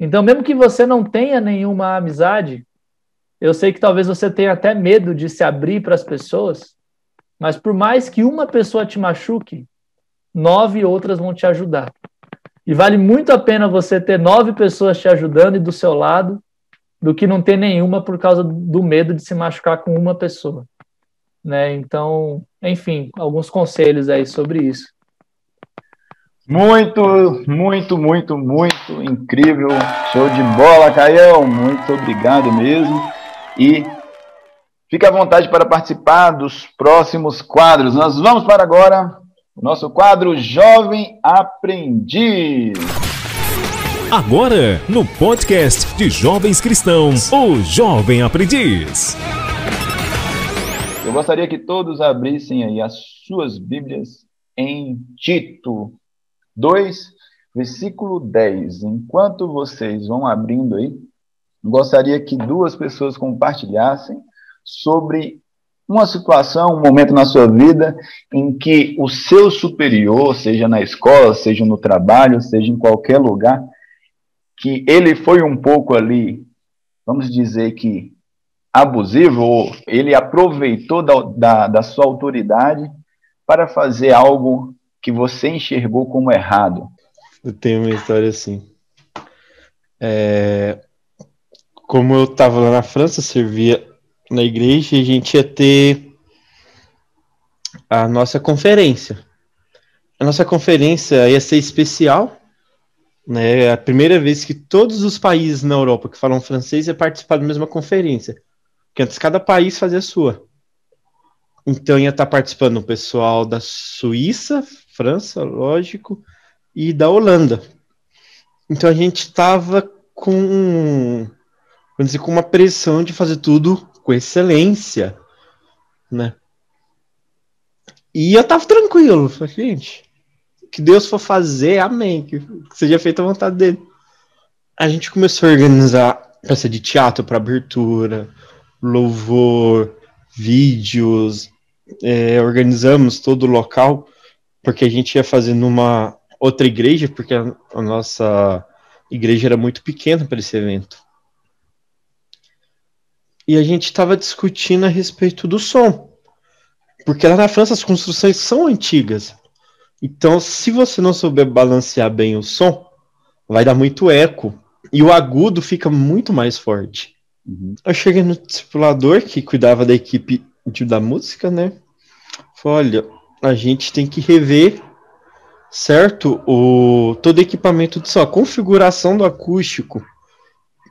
S3: Então, mesmo que você não tenha nenhuma amizade, eu sei que talvez você tenha até medo de se abrir para as pessoas, mas por mais que uma pessoa te machuque, nove outras vão te ajudar. E vale muito a pena você ter nove pessoas te ajudando e do seu lado, do que não ter nenhuma por causa do medo de se machucar com uma pessoa. Né? Então, enfim, alguns conselhos aí sobre isso.
S2: Muito, muito, muito, muito incrível. Show de bola, Caião. Muito obrigado mesmo. E fique à vontade para participar dos próximos quadros. Nós vamos para agora o nosso quadro Jovem Aprendiz.
S1: Agora, no podcast de Jovens Cristãos, o Jovem Aprendiz.
S2: Eu gostaria que todos abrissem aí as suas Bíblias em Tito 2, versículo 10. Enquanto vocês vão abrindo aí, gostaria que duas pessoas compartilhassem sobre uma situação, um momento na sua vida em que o seu superior, seja na escola, seja no trabalho, seja em qualquer lugar, que ele foi um pouco ali, vamos dizer que abusivo, ou ele aproveitou da, da, da sua autoridade para fazer algo que você enxergou como errado?
S4: Eu tenho uma história assim. É... Como eu estava lá na França, servia na igreja e a gente ia ter a nossa conferência. A nossa conferência ia ser especial, né? É a primeira vez que todos os países na Europa que falam francês ia participar da mesma conferência. Porque antes cada país fazia a sua. Então ia estar participando o pessoal da Suíça, França, lógico, e da Holanda. Então a gente estava com, vamos dizer, com uma pressão de fazer tudo com excelência, né? E eu tava tranquilo, falei, gente, que Deus for fazer, amém, que seja feita a vontade dele. A gente começou a organizar peça de teatro para abertura, louvor, vídeos, é, organizamos todo o local porque a gente ia fazer numa outra igreja, porque a, a nossa igreja era muito pequena para esse evento. E a gente estava discutindo a respeito do som. Porque lá na França as construções são antigas. Então, se você não souber balancear bem o som, vai dar muito eco. E o agudo fica muito mais forte. Uhum. Eu cheguei no discipulador que cuidava da equipe de, da música, né? Falei, olha, a gente tem que rever, certo? O todo equipamento de só configuração do acústico,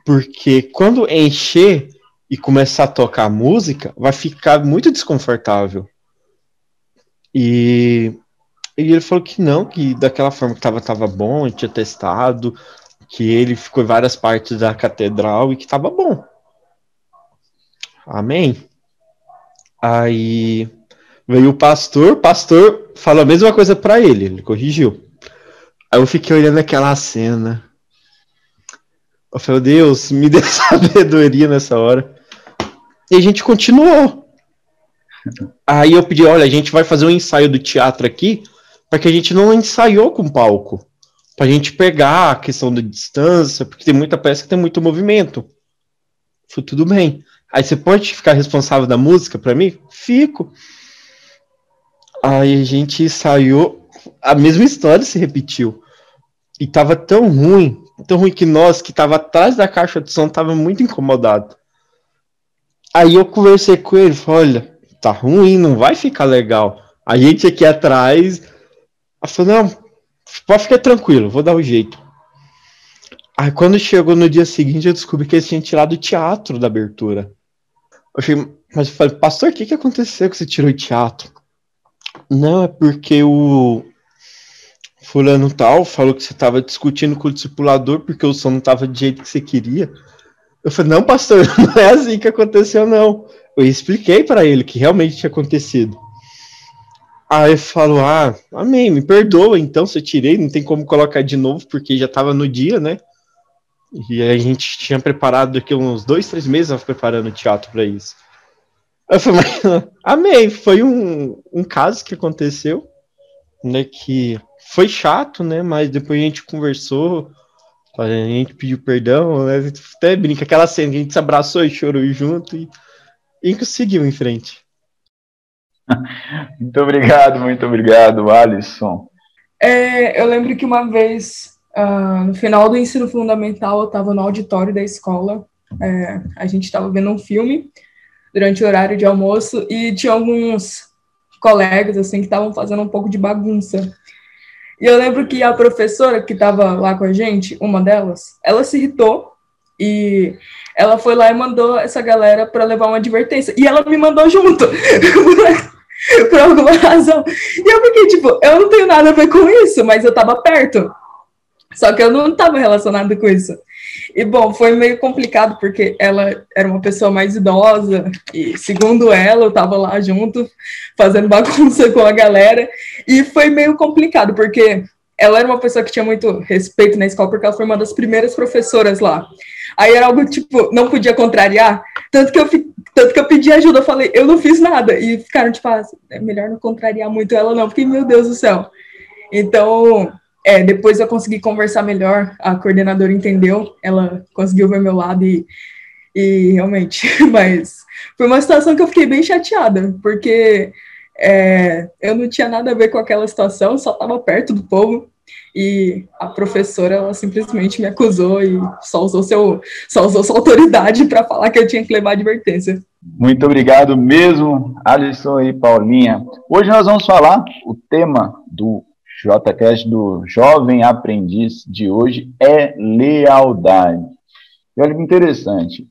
S4: porque quando encher e começar a tocar música, vai ficar muito desconfortável. E, e ele falou que não, que daquela forma que tava tava bom, tinha testado, que ele ficou em várias partes da catedral e que tava bom. Amém. Aí Veio o pastor, o pastor falou a mesma coisa para ele, ele corrigiu. Aí eu fiquei olhando aquela cena. Eu falei, Deus, me dê sabedoria nessa hora. E a gente continuou. Aí eu pedi, olha, a gente vai fazer um ensaio do teatro aqui, porque a gente não ensaiou com palco. Pra gente pegar a questão da distância, porque tem muita peça que tem muito movimento. Foi tudo bem. Aí você pode ficar responsável da música para mim? Fico. Aí a gente saiu, a mesma história se repetiu. E tava tão ruim, tão ruim que nós, que tava atrás da caixa de som, tava muito incomodado. Aí eu conversei com ele, falei, olha, tá ruim, não vai ficar legal. A gente aqui atrás, ela falou, não, pode ficar tranquilo, vou dar o um jeito. Aí quando chegou no dia seguinte, eu descobri que eles tinham tirado o teatro da abertura. Eu achei, mas eu falei, pastor, o que, que aconteceu que você tirou o teatro? Não, é porque o fulano tal falou que você estava discutindo com o discipulador porque o som não estava do jeito que você queria. Eu falei, não, pastor, não é assim que aconteceu, não. Eu expliquei para ele que realmente tinha acontecido. Aí falou, ah, amém, me perdoa, então se eu tirei, não tem como colocar de novo, porque já estava no dia, né? E a gente tinha preparado aqui uns dois, três meses preparando o teatro para isso. Eu falei, mas, amém, foi um, um caso que aconteceu, né, que foi chato, né, mas depois a gente conversou, a gente pediu perdão, né, até brinca, aquela cena que a gente se abraçou e chorou junto e, e conseguiu em frente.
S2: muito obrigado, muito obrigado, Alisson.
S5: É, eu lembro que uma vez, uh, no final do ensino fundamental, eu estava no auditório da escola, é, a gente estava vendo um filme durante o horário de almoço e tinha alguns colegas assim que estavam fazendo um pouco de bagunça. E eu lembro que a professora que estava lá com a gente, uma delas, ela se irritou e ela foi lá e mandou essa galera para levar uma advertência. E ela me mandou junto. por alguma razão. E eu fiquei, tipo, eu não tenho nada a ver com isso, mas eu tava perto. Só que eu não estava relacionado com isso. E, bom, foi meio complicado, porque ela era uma pessoa mais idosa, e, segundo ela, eu estava lá junto, fazendo bagunça com a galera, e foi meio complicado, porque ela era uma pessoa que tinha muito respeito na escola, porque ela foi uma das primeiras professoras lá. Aí era algo, tipo, não podia contrariar, tanto que eu, tanto que eu pedi ajuda, eu falei, eu não fiz nada. E ficaram tipo, ah, é melhor não contrariar muito ela, não, porque, meu Deus do céu. Então, é, depois eu consegui conversar melhor, a coordenadora entendeu, ela conseguiu ver meu lado e, e realmente, mas foi uma situação que eu fiquei bem chateada, porque é, eu não tinha nada a ver com aquela situação, só estava perto do povo, e a professora ela simplesmente me acusou e só usou seu só usou sua autoridade para falar que eu tinha que levar advertência.
S2: Muito obrigado mesmo, Alisson e Paulinha. Hoje nós vamos falar o tema do JCast do Jovem Aprendiz de hoje é lealdade. E olha que interessante.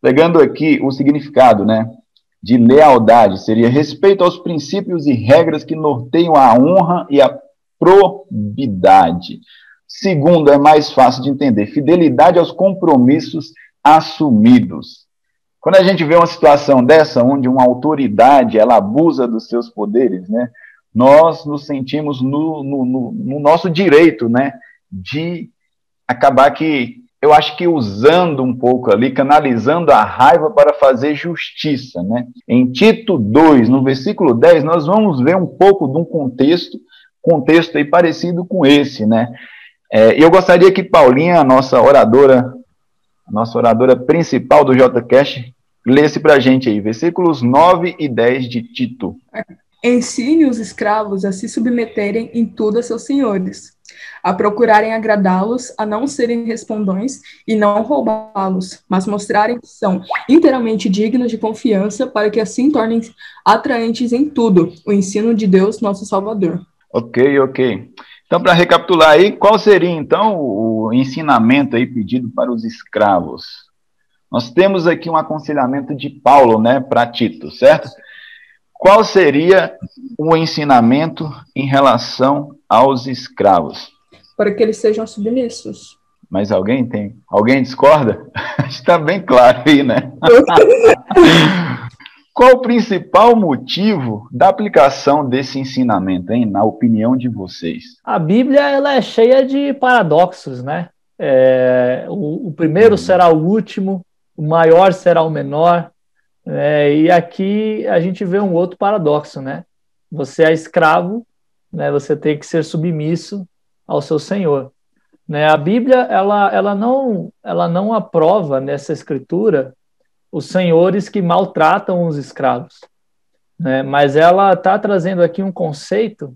S2: Pegando aqui o significado, né, de lealdade seria respeito aos princípios e regras que norteiam a honra e a probidade. Segundo, é mais fácil de entender, fidelidade aos compromissos assumidos. Quando a gente vê uma situação dessa, onde uma autoridade ela abusa dos seus poderes, né, nós nos sentimos no, no, no, no nosso direito né, de acabar que, eu acho que usando um pouco ali, canalizando a raiva para fazer justiça. Né? Em Tito 2, no versículo 10, nós vamos ver um pouco de um contexto contexto aí parecido com esse, né? É, eu gostaria que Paulinha, a nossa oradora, a nossa oradora principal do JCast, lesse para a gente aí, versículos 9 e 10 de Tito.
S5: Ensine os escravos a se submeterem em tudo a seus senhores, a procurarem agradá-los, a não serem respondões e não roubá-los, mas mostrarem que são inteiramente dignos de confiança para que assim tornem atraentes em tudo o ensino de Deus, nosso Salvador.
S2: Ok, ok. Então, para recapitular aí, qual seria então o ensinamento aí pedido para os escravos? Nós temos aqui um aconselhamento de Paulo, né, para Tito, certo? Qual seria o ensinamento em relação aos escravos?
S5: Para que eles sejam submissos.
S2: Mas alguém tem? Alguém discorda? Está bem claro aí, né? Qual o principal motivo da aplicação desse ensinamento, hein, na opinião de vocês?
S3: A Bíblia ela é cheia de paradoxos, né? É, o, o, primeiro será o último, o maior será o menor, é, e aqui a gente vê um outro paradoxo, né? Você é escravo, né? Você tem que ser submisso ao seu Senhor. Né? A Bíblia ela, ela não ela não aprova nessa escritura os senhores que maltratam os escravos. Né? Mas ela está trazendo aqui um conceito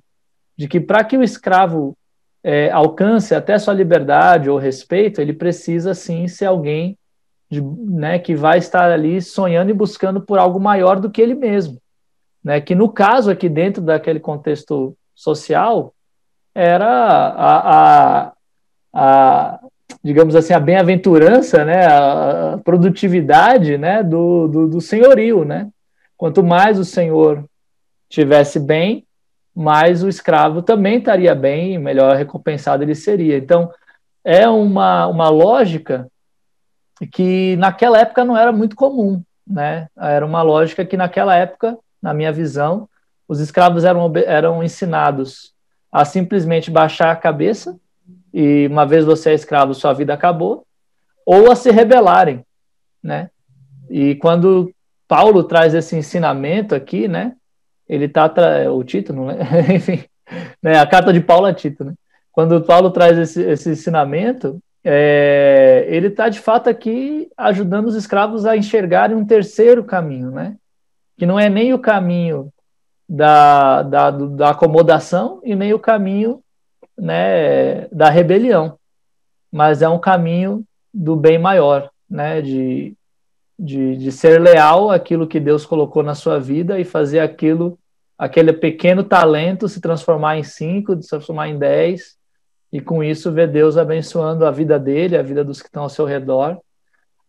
S3: de que para que o escravo é, alcance até sua liberdade ou respeito, ele precisa sim ser alguém de, né, que vai estar ali sonhando e buscando por algo maior do que ele mesmo. Né? Que no caso aqui dentro daquele contexto social era a, a, a digamos assim, a bem-aventurança, né, a produtividade, né, do, do, do senhorio, né? Quanto mais o senhor tivesse bem, mais o escravo também estaria bem, melhor recompensado ele seria. Então, é uma, uma lógica que naquela época não era muito comum, né? Era uma lógica que naquela época, na minha visão, os escravos eram, eram ensinados a simplesmente baixar a cabeça e uma vez você é escravo, sua vida acabou, ou a se rebelarem, né? E quando Paulo traz esse ensinamento aqui, né? Ele tá o título, né? Enfim, né? A carta de Paulo é Tito, né? Quando Paulo traz esse, esse ensinamento, é, ele está de fato aqui ajudando os escravos a enxergarem um terceiro caminho, né? Que não é nem o caminho da, da, da acomodação e nem o caminho né, da rebelião, mas é um caminho do bem maior, né? De, de, de ser leal àquilo que Deus colocou na sua vida e fazer aquilo, aquele pequeno talento se transformar em cinco, se transformar em dez, e com isso ver Deus abençoando a vida dele, a vida dos que estão ao seu redor,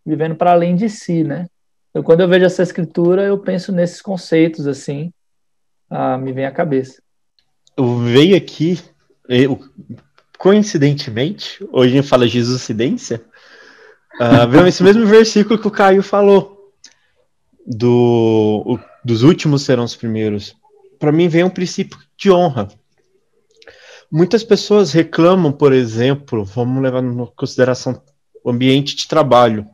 S3: vivendo para além de si, né? Eu, quando eu vejo essa escritura, eu penso nesses conceitos assim, ah, me vem à cabeça.
S4: Eu veio aqui, eu, coincidentemente, hoje a gente fala Jesuscidência, uh, veio esse mesmo versículo que o Caio falou, do, o, dos últimos serão os primeiros. Para mim vem um princípio de honra. Muitas pessoas reclamam, por exemplo, vamos levar em consideração o ambiente de trabalho.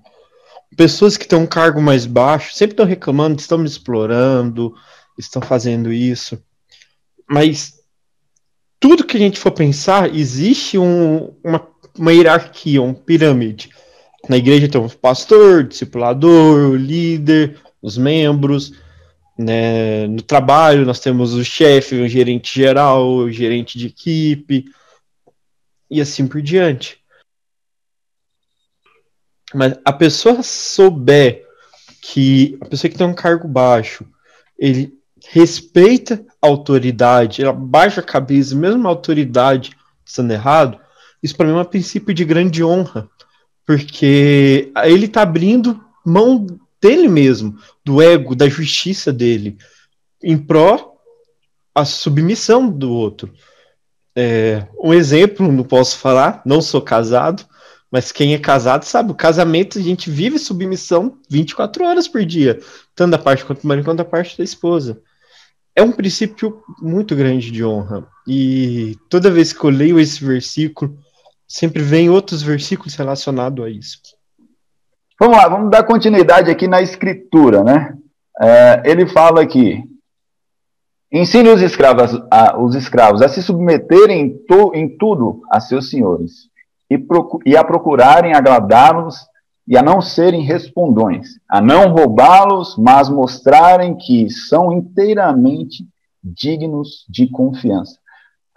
S4: Pessoas que têm um cargo mais baixo sempre estão reclamando, estão me explorando, estão fazendo isso. Mas tudo que a gente for pensar, existe um, uma, uma hierarquia, uma pirâmide. Na igreja tem um pastor, discipulador, líder, os membros. Né? No trabalho, nós temos o chefe, o gerente geral, o gerente de equipe, e assim por diante. Mas a pessoa souber que a pessoa que tem um cargo baixo, ele respeita a autoridade, ela baixa a cabeça, mesmo a autoridade estando errado, isso para mim é um princípio de grande honra, porque ele está abrindo mão dele mesmo, do ego, da justiça dele, em pró a submissão do outro. É, um exemplo, não posso falar, não sou casado, mas quem é casado sabe, o casamento a gente vive submissão 24 horas por dia, tanto da parte quanto do marido quanto da parte da esposa. É um princípio muito grande de honra. E toda vez que eu leio esse versículo, sempre vem outros versículos relacionados a isso.
S2: Vamos lá, vamos dar continuidade aqui na escritura, né? É, ele fala aqui: ensine os escravos, a, os escravos a se submeterem em, to, em tudo a seus senhores e, procu, e a procurarem agradá-los e a não serem respondões, a não roubá-los, mas mostrarem que são inteiramente dignos de confiança.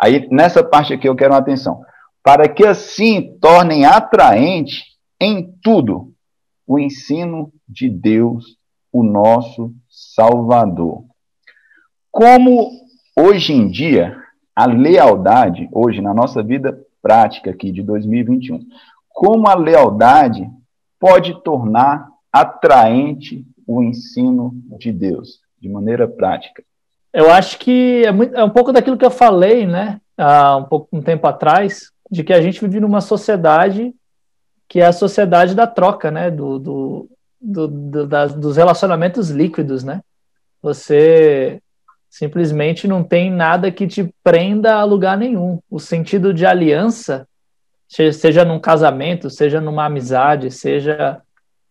S2: Aí, nessa parte aqui, eu quero uma atenção. Para que assim tornem atraente em tudo o ensino de Deus, o nosso Salvador. Como hoje em dia, a lealdade, hoje na nossa vida prática aqui de 2021, como a lealdade pode tornar atraente o ensino de Deus, de maneira prática?
S3: Eu acho que é, muito, é um pouco daquilo que eu falei, né, há um pouco um tempo atrás, de que a gente vive numa sociedade que é a sociedade da troca, né? Do, do, do, do dos relacionamentos líquidos, né? Você simplesmente não tem nada que te prenda a lugar nenhum. O sentido de aliança, seja num casamento, seja numa amizade, seja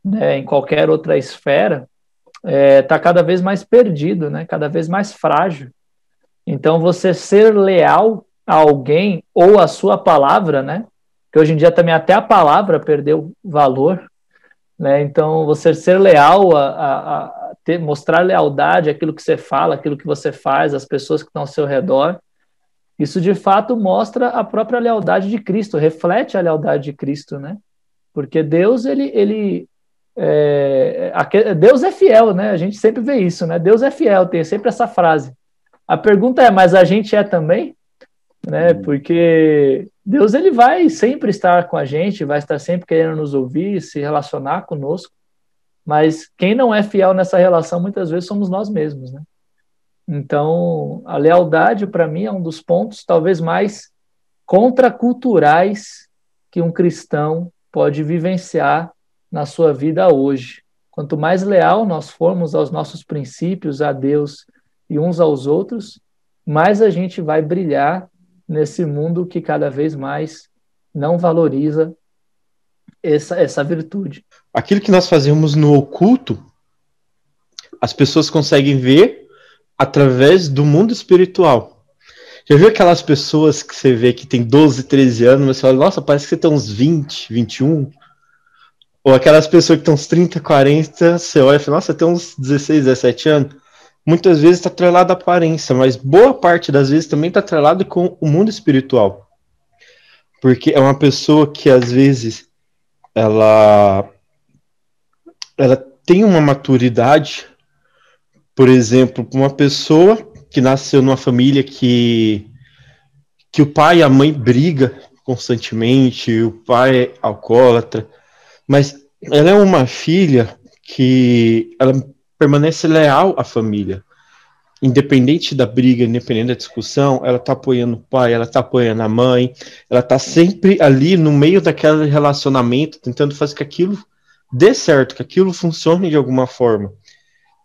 S3: né, em qualquer outra esfera, está é, tá cada vez mais perdido, né? Cada vez mais frágil. Então, você ser leal a alguém ou a sua palavra, né? Que hoje em dia também até a palavra perdeu valor, né? Então, você ser leal a, a, a ter, mostrar lealdade àquilo que você fala, aquilo que você faz, às pessoas que estão ao seu redor, isso de fato mostra a própria lealdade de Cristo, reflete a lealdade de Cristo, né? Porque Deus, ele, ele é, Deus é fiel, né? A gente sempre vê isso, né? Deus é fiel, tem sempre essa frase. A pergunta é, mas a gente é também? Né? Porque Deus ele vai sempre estar com a gente, vai estar sempre querendo nos ouvir, se relacionar conosco, mas quem não é fiel nessa relação muitas vezes somos nós mesmos, né? Então, a lealdade para mim é um dos pontos talvez mais contraculturais que um cristão pode vivenciar na sua vida hoje. Quanto mais leal nós formos aos nossos princípios, a Deus e uns aos outros, mais a gente vai brilhar nesse mundo que cada vez mais não valoriza essa, essa virtude.
S4: Aquilo que nós fazemos no oculto, as pessoas conseguem ver através do mundo espiritual. Já viu aquelas pessoas que você vê que tem 12, 13 anos, mas você fala, nossa, parece que você tem uns 20, 21? Ou aquelas pessoas que estão uns 30, 40, você olha e fala, nossa, tem uns 16, 17 anos muitas vezes está atrelado à aparência, mas boa parte das vezes também está atrelado com o mundo espiritual. Porque é uma pessoa que às vezes ela ela tem uma maturidade, por exemplo, uma pessoa que nasceu numa família que que o pai e a mãe briga constantemente, o pai é alcoólatra, mas ela é uma filha que ela permanece leal à família. Independente da briga, independente da discussão, ela tá apoiando o pai, ela tá apoiando a mãe, ela tá sempre ali no meio daquele relacionamento, tentando fazer que aquilo dê certo, que aquilo funcione de alguma forma.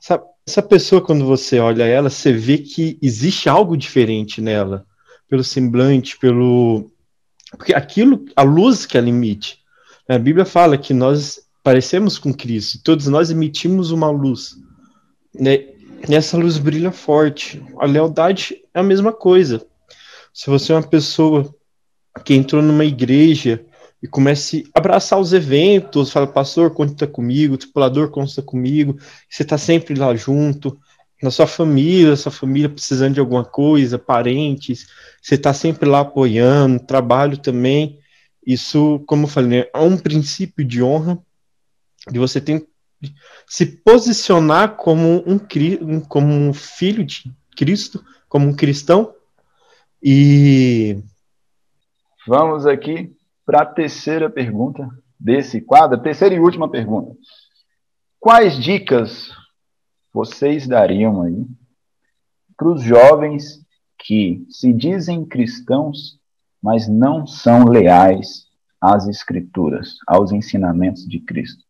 S4: Sabe, essa pessoa, quando você olha ela, você vê que existe algo diferente nela, pelo semblante, pelo. Porque aquilo, a luz que ela emite. A Bíblia fala que nós parecemos com Cristo, todos nós emitimos uma luz. Né? E essa luz brilha forte. A lealdade é a mesma coisa. Se você é uma pessoa que entrou numa igreja e começa a abraçar os eventos, fala, pastor, conta comigo, tripulador, conta comigo, você está sempre lá junto, na sua família, sua família precisando de alguma coisa, parentes, você está sempre lá apoiando, trabalho também. Isso, como eu falei, é um princípio de honra de você tem se posicionar como um, como um filho de Cristo, como um cristão. E
S2: vamos aqui para a terceira pergunta desse quadro, terceira e última pergunta. Quais dicas vocês dariam aí para os jovens que se dizem cristãos, mas não são leais às escrituras, aos ensinamentos de Cristo?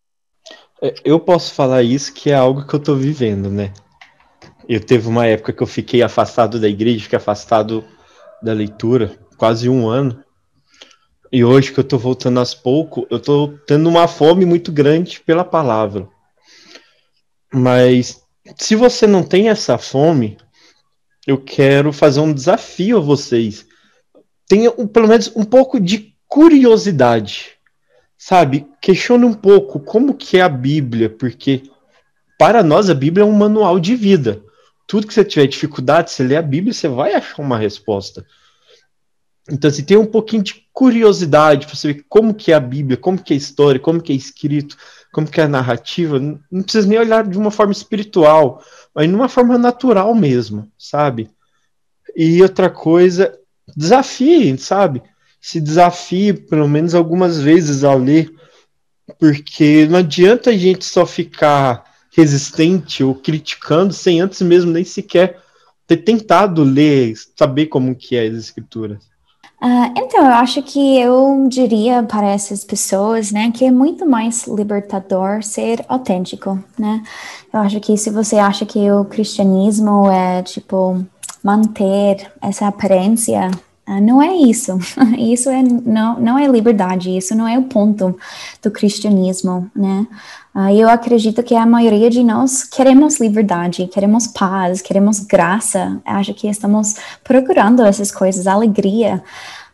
S4: É, eu posso falar isso que é algo que eu tô vivendo, né? Eu teve uma época que eu fiquei afastado da igreja, fiquei afastado da leitura, quase um ano. E hoje que eu tô voltando aos poucos, eu tô tendo uma fome muito grande pela palavra. Mas se você não tem essa fome, eu quero fazer um desafio a vocês. Tenha um, pelo menos um pouco de curiosidade sabe, questione um pouco como que é a Bíblia, porque para nós a Bíblia é um manual de vida. Tudo que você tiver dificuldade, você lê a Bíblia, você vai achar uma resposta. Então, se tem um pouquinho de curiosidade para saber como que é a Bíblia, como que é a história, como que é escrito, como que é a narrativa, não precisa nem olhar de uma forma espiritual, mas de uma forma natural mesmo, sabe? E outra coisa, desafie, sabe? Se desafie pelo menos algumas vezes ao ler, porque não adianta a gente só ficar resistente ou criticando sem antes mesmo nem sequer ter tentado ler, saber como que é as escrituras.
S6: Uh, então, eu acho que eu diria para essas pessoas, né, que é muito mais libertador ser autêntico, né? Eu acho que se você acha que o cristianismo é, tipo, manter essa aparência não é isso. Isso é, não, não é liberdade, isso não é o ponto do cristianismo, né? Uh, eu acredito que a maioria de nós queremos liberdade, queremos paz, queremos graça. Acho que estamos procurando essas coisas, alegria.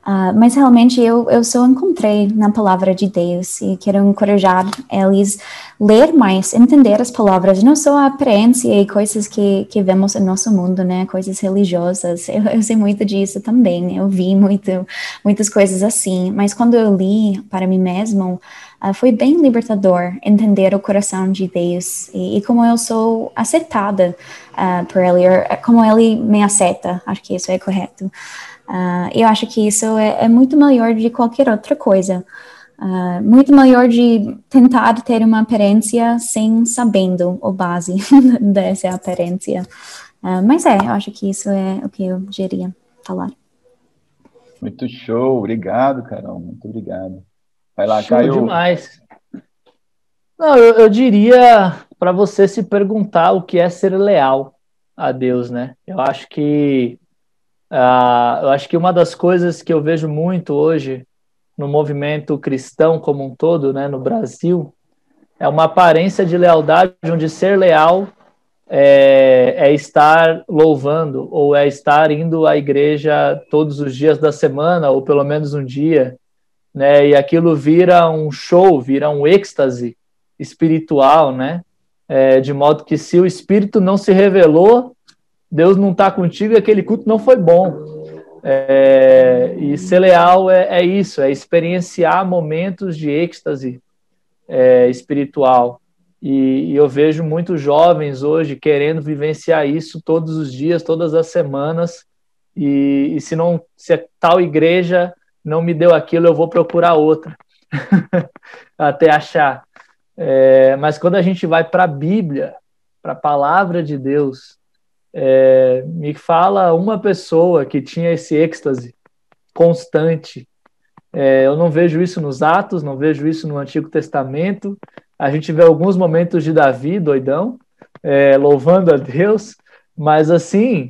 S6: Uh, mas realmente eu, eu só encontrei na palavra de Deus e quero encorajar eles ler mais, entender as palavras, não só a aparência e coisas que, que vemos no nosso mundo, né, coisas religiosas. Eu, eu sei muito disso também, eu vi muito, muitas coisas assim, mas quando eu li para mim mesmo, uh, foi bem libertador entender o coração de Deus e, e como eu sou aceitada uh, por Ele, como Ele me aceita, acho que isso é correto. Uh, eu acho que isso é, é, muito melhor de qualquer outra coisa. Uh, muito melhor de tentar ter uma aparência sem sabendo o base dessa aparência. Uh, mas é, eu acho que isso é o que eu diria falar.
S2: Muito show, obrigado, Carol, muito obrigado.
S3: Vai lá, show Caio. demais. Não, eu, eu diria para você se perguntar o que é ser leal a Deus, né? Eu acho que uh, eu acho que uma das coisas que eu vejo muito hoje no movimento cristão como um todo, né, no Brasil, é uma aparência de lealdade onde ser leal é, é, estar louvando ou é estar indo à igreja todos os dias da semana ou pelo menos um dia, né? E aquilo vira um show, vira um êxtase espiritual, né? é, de modo que se o Espírito não se revelou, Deus não está contigo e aquele culto não foi bom. É, e ser leal é, é, isso, é experienciar momentos de êxtase é, espiritual. E, e, eu vejo muitos jovens hoje querendo vivenciar isso todos os dias, todas as semanas. E, e se não, se tal igreja não me deu aquilo, eu vou procurar outra até achar. É, mas quando a gente vai para a Bíblia, para a palavra de Deus, é, me fala uma pessoa que tinha esse êxtase constante. É, eu não vejo isso nos Atos, não vejo isso no Antigo Testamento. A gente vê alguns momentos de Davi, doidão, é, louvando a Deus, mas assim,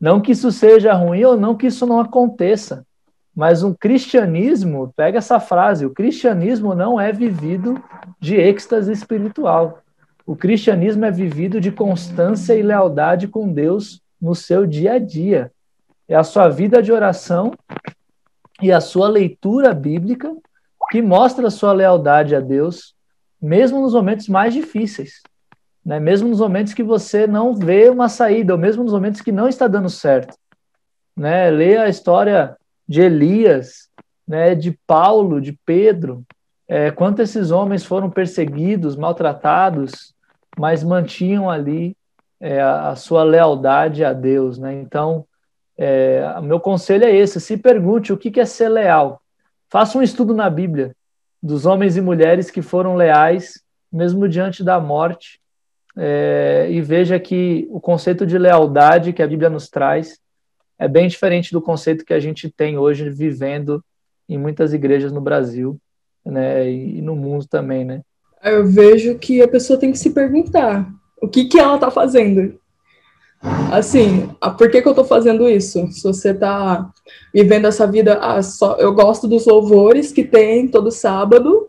S3: não que isso seja ruim ou não que isso não aconteça, mas um cristianismo, pega essa frase, o cristianismo não é vivido de êxtase espiritual. O cristianismo é vivido de constância e lealdade com Deus no seu dia a dia. É a sua vida de oração e a sua leitura bíblica que mostra a sua lealdade a Deus, mesmo nos momentos mais difíceis. Né? Mesmo nos momentos que você não vê uma saída, ou mesmo nos momentos que não está dando certo. Né? Lê a história de Elias, né, de Paulo, de Pedro, é, quanto esses homens foram perseguidos, maltratados, mas mantinham ali é, a, sua lealdade a Deus. Né? Então, é, meu conselho é esse: se pergunte o que é ser leal. Faça um estudo na Bíblia dos homens e mulheres que foram leais, mesmo diante da morte, é, e veja que o conceito de lealdade que a Bíblia nos traz é bem diferente do conceito que a gente tem hoje vivendo em muitas igrejas no Brasil, né, e no mundo também, né?
S5: Eu vejo que a pessoa tem que se perguntar o que que ela está fazendo. Assim, por que que eu estou fazendo isso? Se você está vivendo essa vida, ah, só, eu gosto dos louvores que tem todo sábado,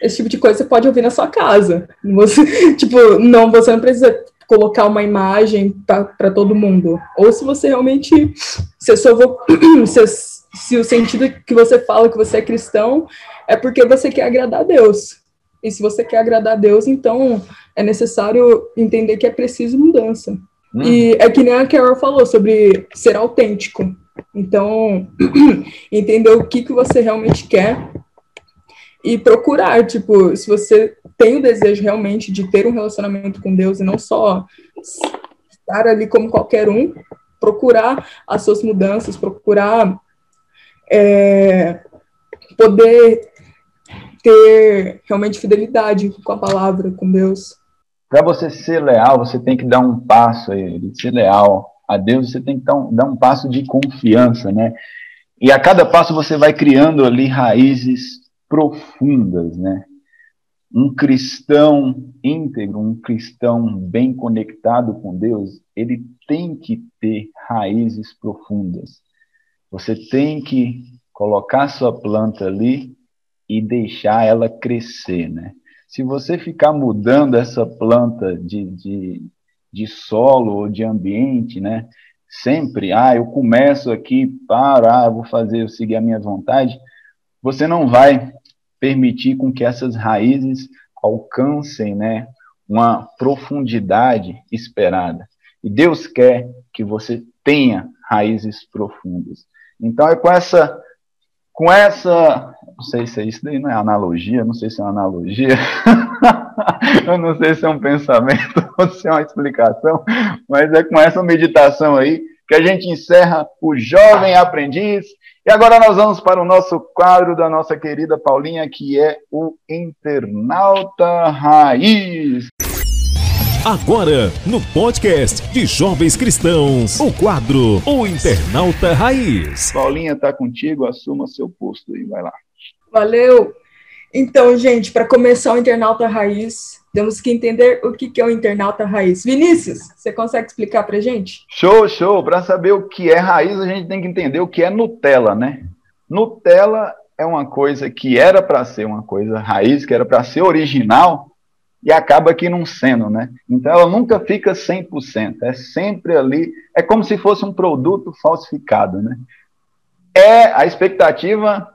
S5: esse tipo de coisa você pode ouvir na sua casa. Você, tipo, não, você não precisa colocar uma imagem para todo mundo. Ou se você realmente. Se, vou, se, se o sentido que você fala que você é cristão é porque você quer agradar a Deus. E se você quer agradar a Deus, então é necessário entender que é preciso mudança. Hum. E é que nem a Carol falou sobre ser autêntico. Então, entender o que, que você realmente quer e procurar, tipo, se você tem o desejo realmente de ter um relacionamento com Deus e não só estar ali como qualquer um, procurar as suas mudanças, procurar é, poder ter realmente fidelidade com a palavra, com Deus.
S2: Para você ser leal, você tem que dar um passo aí, de ser leal a Deus, você tem que dar um, dar um passo de confiança, né? E a cada passo você vai criando ali raízes profundas, né? Um cristão íntegro, um cristão bem conectado com Deus, ele tem que ter raízes profundas. Você tem que colocar sua planta ali e deixar ela crescer, né? Se você ficar mudando essa planta de, de, de solo ou de ambiente, né? Sempre, ah, eu começo aqui, paro, ah, vou fazer, eu seguir a minha vontade, você não vai permitir com que essas raízes alcancem né, uma profundidade esperada. E Deus quer que você tenha raízes profundas. Então é com essa com essa, não sei se é isso daí não é analogia, não sei se é uma analogia, eu não sei se é um pensamento ou se é uma explicação, mas é com essa meditação aí que a gente encerra o Jovem Aprendiz. E agora nós vamos para o nosso quadro da nossa querida Paulinha, que é o Internauta Raiz.
S1: Agora, no podcast de Jovens Cristãos, o quadro O Internauta Raiz.
S2: Paulinha, tá contigo, assuma seu posto aí, vai lá.
S5: Valeu! Então, gente, para começar o Internauta Raiz, temos que entender o que é o Internauta Raiz. Vinícius, você consegue explicar para gente?
S2: Show, show! Para saber o que é raiz, a gente tem que entender o que é Nutella, né? Nutella é uma coisa que era para ser uma coisa raiz, que era para ser original, e acaba que não sendo, né? Então ela nunca fica 100%, é sempre ali, é como se fosse um produto falsificado, né? É a expectativa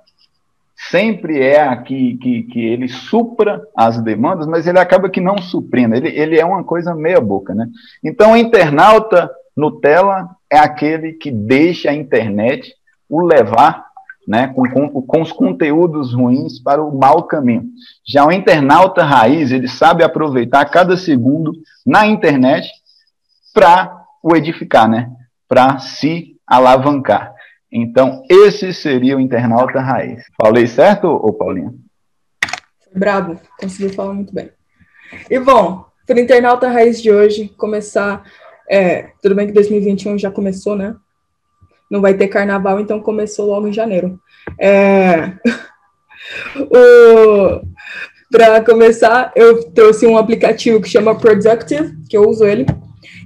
S2: sempre é que, que, que ele supra as demandas, mas ele acaba que não suprindo, ele, ele é uma coisa meia boca, né? Então o internauta Nutella é aquele que deixa a internet o levar né, com, com, com, os conteúdos ruins para o mau caminho. Já o internauta raiz, ele sabe aproveitar cada segundo na internet para o edificar, né, para se alavancar. Então, esse seria o internauta raiz. Falei certo, ô Paulinho?
S5: Bravo, conseguiu falar muito bem. E bom, para o internauta raiz de hoje, começar. É, tudo bem que 2021 já começou, né? Não vai ter carnaval, então começou logo em janeiro. É... Para começar, eu trouxe um aplicativo que chama Productive, que eu uso ele,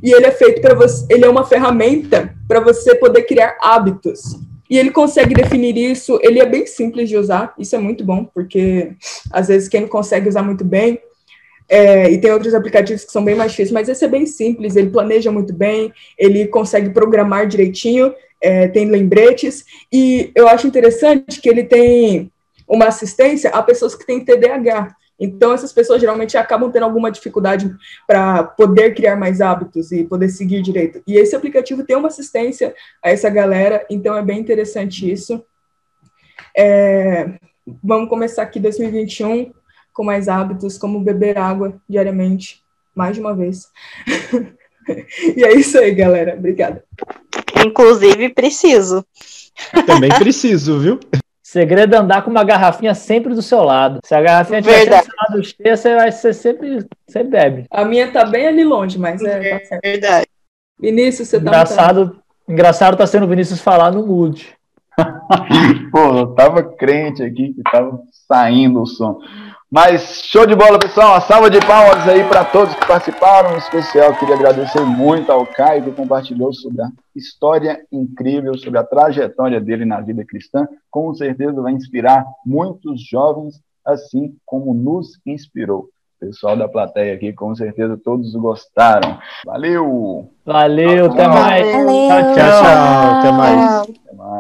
S5: e ele é feito para você, ele é uma ferramenta para você poder criar hábitos. E ele consegue definir isso, ele é bem simples de usar, isso é muito bom, porque às vezes quem não consegue usar muito bem, é, e tem outros aplicativos que são bem mais difíceis, mas esse é bem simples, ele planeja muito bem, ele consegue programar direitinho, é, tem lembretes, e eu acho interessante que ele tem uma assistência a pessoas que têm TDAH. Então, essas pessoas geralmente acabam tendo alguma dificuldade para poder criar mais hábitos e poder seguir direito. E esse aplicativo tem uma assistência a essa galera, então é bem interessante isso. É, vamos começar aqui 2021 com mais hábitos, como beber água diariamente, mais de uma vez. e é isso aí, galera. Obrigada.
S7: Inclusive, preciso.
S4: Também preciso, viu?
S3: Segredo é andar com uma garrafinha sempre do seu lado. Se a garrafinha estiver do seu lado cheia, você vai ser sempre, sempre bebe.
S5: A minha tá bem ali longe, mas é, tá.
S7: Verdade.
S5: Vinícius, você
S3: engraçado,
S5: tá
S3: Engraçado tá sendo o Vinícius falar no mood.
S2: Pô, eu tava crente aqui que tava saindo o som. Mas show de bola, pessoal. Uma salva de palmas aí para todos que participaram. Em especial, queria agradecer muito ao Caio que compartilhou sobre a história incrível, sobre a trajetória dele na vida cristã. Com certeza vai inspirar muitos jovens, assim como nos inspirou. Pessoal da plateia aqui, com certeza todos gostaram. Valeu!
S3: Valeu, até mais.
S6: Valeu.
S4: Tchau, tchau. Até mais.
S2: Até mais.